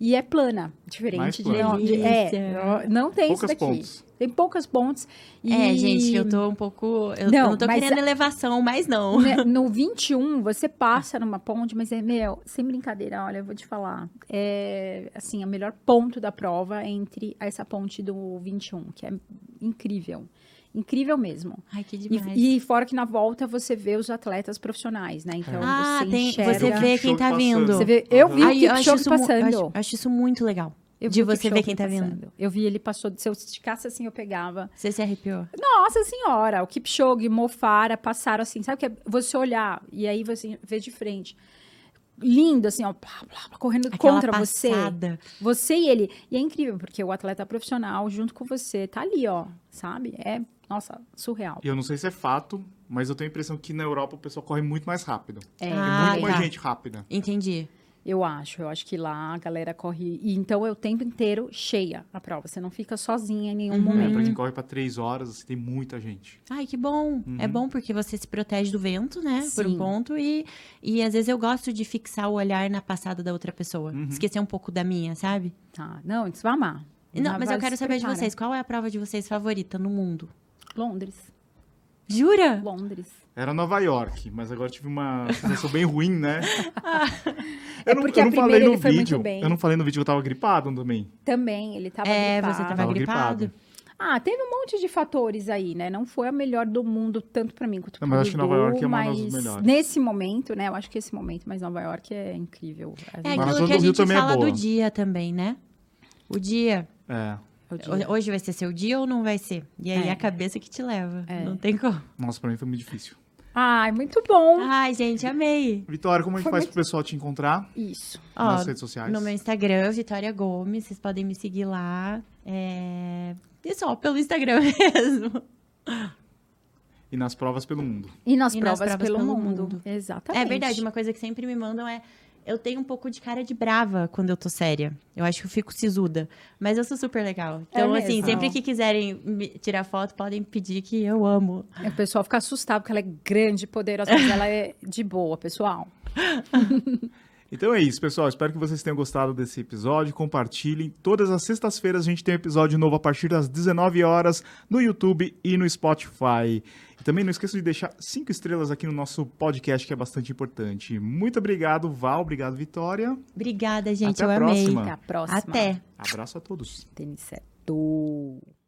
E é plana, diferente de, plana. de- Delícia. É, não tem Poucas isso daqui. pontes. Tem poucas pontes. E... É, gente, eu tô um pouco. Eu Não, eu não tô mas querendo a- elevação, mas não. [laughs] né, no [laughs] 21, você passa numa ponte, mas é, meu, sem brincadeira, olha, eu vou te falar. É, assim, o melhor ponto da prova é entre essa ponte do 21, que é incrível. Incrível mesmo. Ai, que E- demais. E, fora que na volta você vê os atletas profissionais, né? Então ah, você tem, enxerga... você vê quem tá vindo. Você vê, eu vi o Ai, acho Kipchoge passando. acho, acho isso muito legal. Eu de o você ver quem tá vindo. passando. Eu vi ele passou, se eu esticasse assim, eu pegava. Você se arrepiou. Nossa senhora, o Kipchoge, Mofara passaram assim, sabe o que é você olhar e aí você vê de frente. Lindo, assim, ó, blá, blá, blá, correndo Aquela contra você. passada. Você e ele. E é incrível, porque o atleta profissional, junto com você, tá ali, ó, sabe? É, nossa, surreal. E eu não sei se é fato, mas eu tenho a impressão que na Europa o pessoal corre muito mais rápido. É, Tem Ah, muito mais tá. gente rápida. Entendi. eu acho. Eu acho que lá a galera corre. E então é o tempo inteiro cheia a prova. Você não fica sozinha em nenhum Uhum. É, momento. pra quem corre pra três horas, assim, tem muita gente. Ai, que bom. É bom porque você se protege do vento, né? Por um Sim. ponto. E, e às vezes eu gosto de fixar o olhar na passada da outra pessoa. Esquecer um pouco da minha, sabe? Tá. Não, você vai amar. Não, mas eu quero saber de vocês. Qual é a prova de vocês favorita no mundo? Londres. Jura? Londres. Era Nova York, mas agora tive uma sensação bem ruim, né? [laughs] É eu não, porque eu a não falei primeira no ele foi muito vídeo. bem. Eu não falei no vídeo que eu tava gripado também. Também, ele tava É, gripado. você tava Tava gripado. gripado. Ah, teve um monte de fatores aí, né? Não foi a melhor do mundo, tanto pra mim quanto Não, pro mas acho que Dudu, Nova York é uma das mas melhores. Nesse momento, né? Eu acho que esse momento, mas Nova York é incrível. É Mas aquilo que a gente é fala boa. do dia também, né? O dia. É. dia. Hoje vai ser seu dia ou não vai ser? E aí É. a cabeça que te leva. É. Não tem como. Nossa, pra mim foi muito difícil. Ai, muito bom. Ai, gente, amei. Vitória, como gente Foi faz muito- pro pessoal te encontrar Isso. Ó, nas redes sociais? No meu Instagram, Vitória Gomes, vocês podem me seguir lá. É... E só pelo Instagram [laughs] mesmo. E nas provas pelo mundo. E nas, E nas provas, provas pelo, pelo mundo. mundo. Exatamente. É verdade, uma coisa que sempre me mandam é. Eu tenho um pouco de cara de brava quando eu tô séria. Eu acho que eu fico sisuda. Mas eu sou super legal. Então, É assim, sempre que quiserem tirar foto, podem pedir que eu amo. O pessoal fica assustado porque ela é grande, poderosa, mas ela é de boa, pessoal. [laughs] Então é isso, pessoal. Espero que vocês tenham gostado desse episódio. Compartilhem. Todas as sextas-feiras a gente tem um episódio novo a partir das 19 horas no YouTube e no Spotify. E também não esqueça de deixar cinco estrelas aqui no nosso podcast, que é bastante importante. Muito obrigado, Val. Obrigado, Vitória. Obrigada, gente. Até eu a amei. próxima. Até a próxima. Até. Abraço a todos. Tênis certo.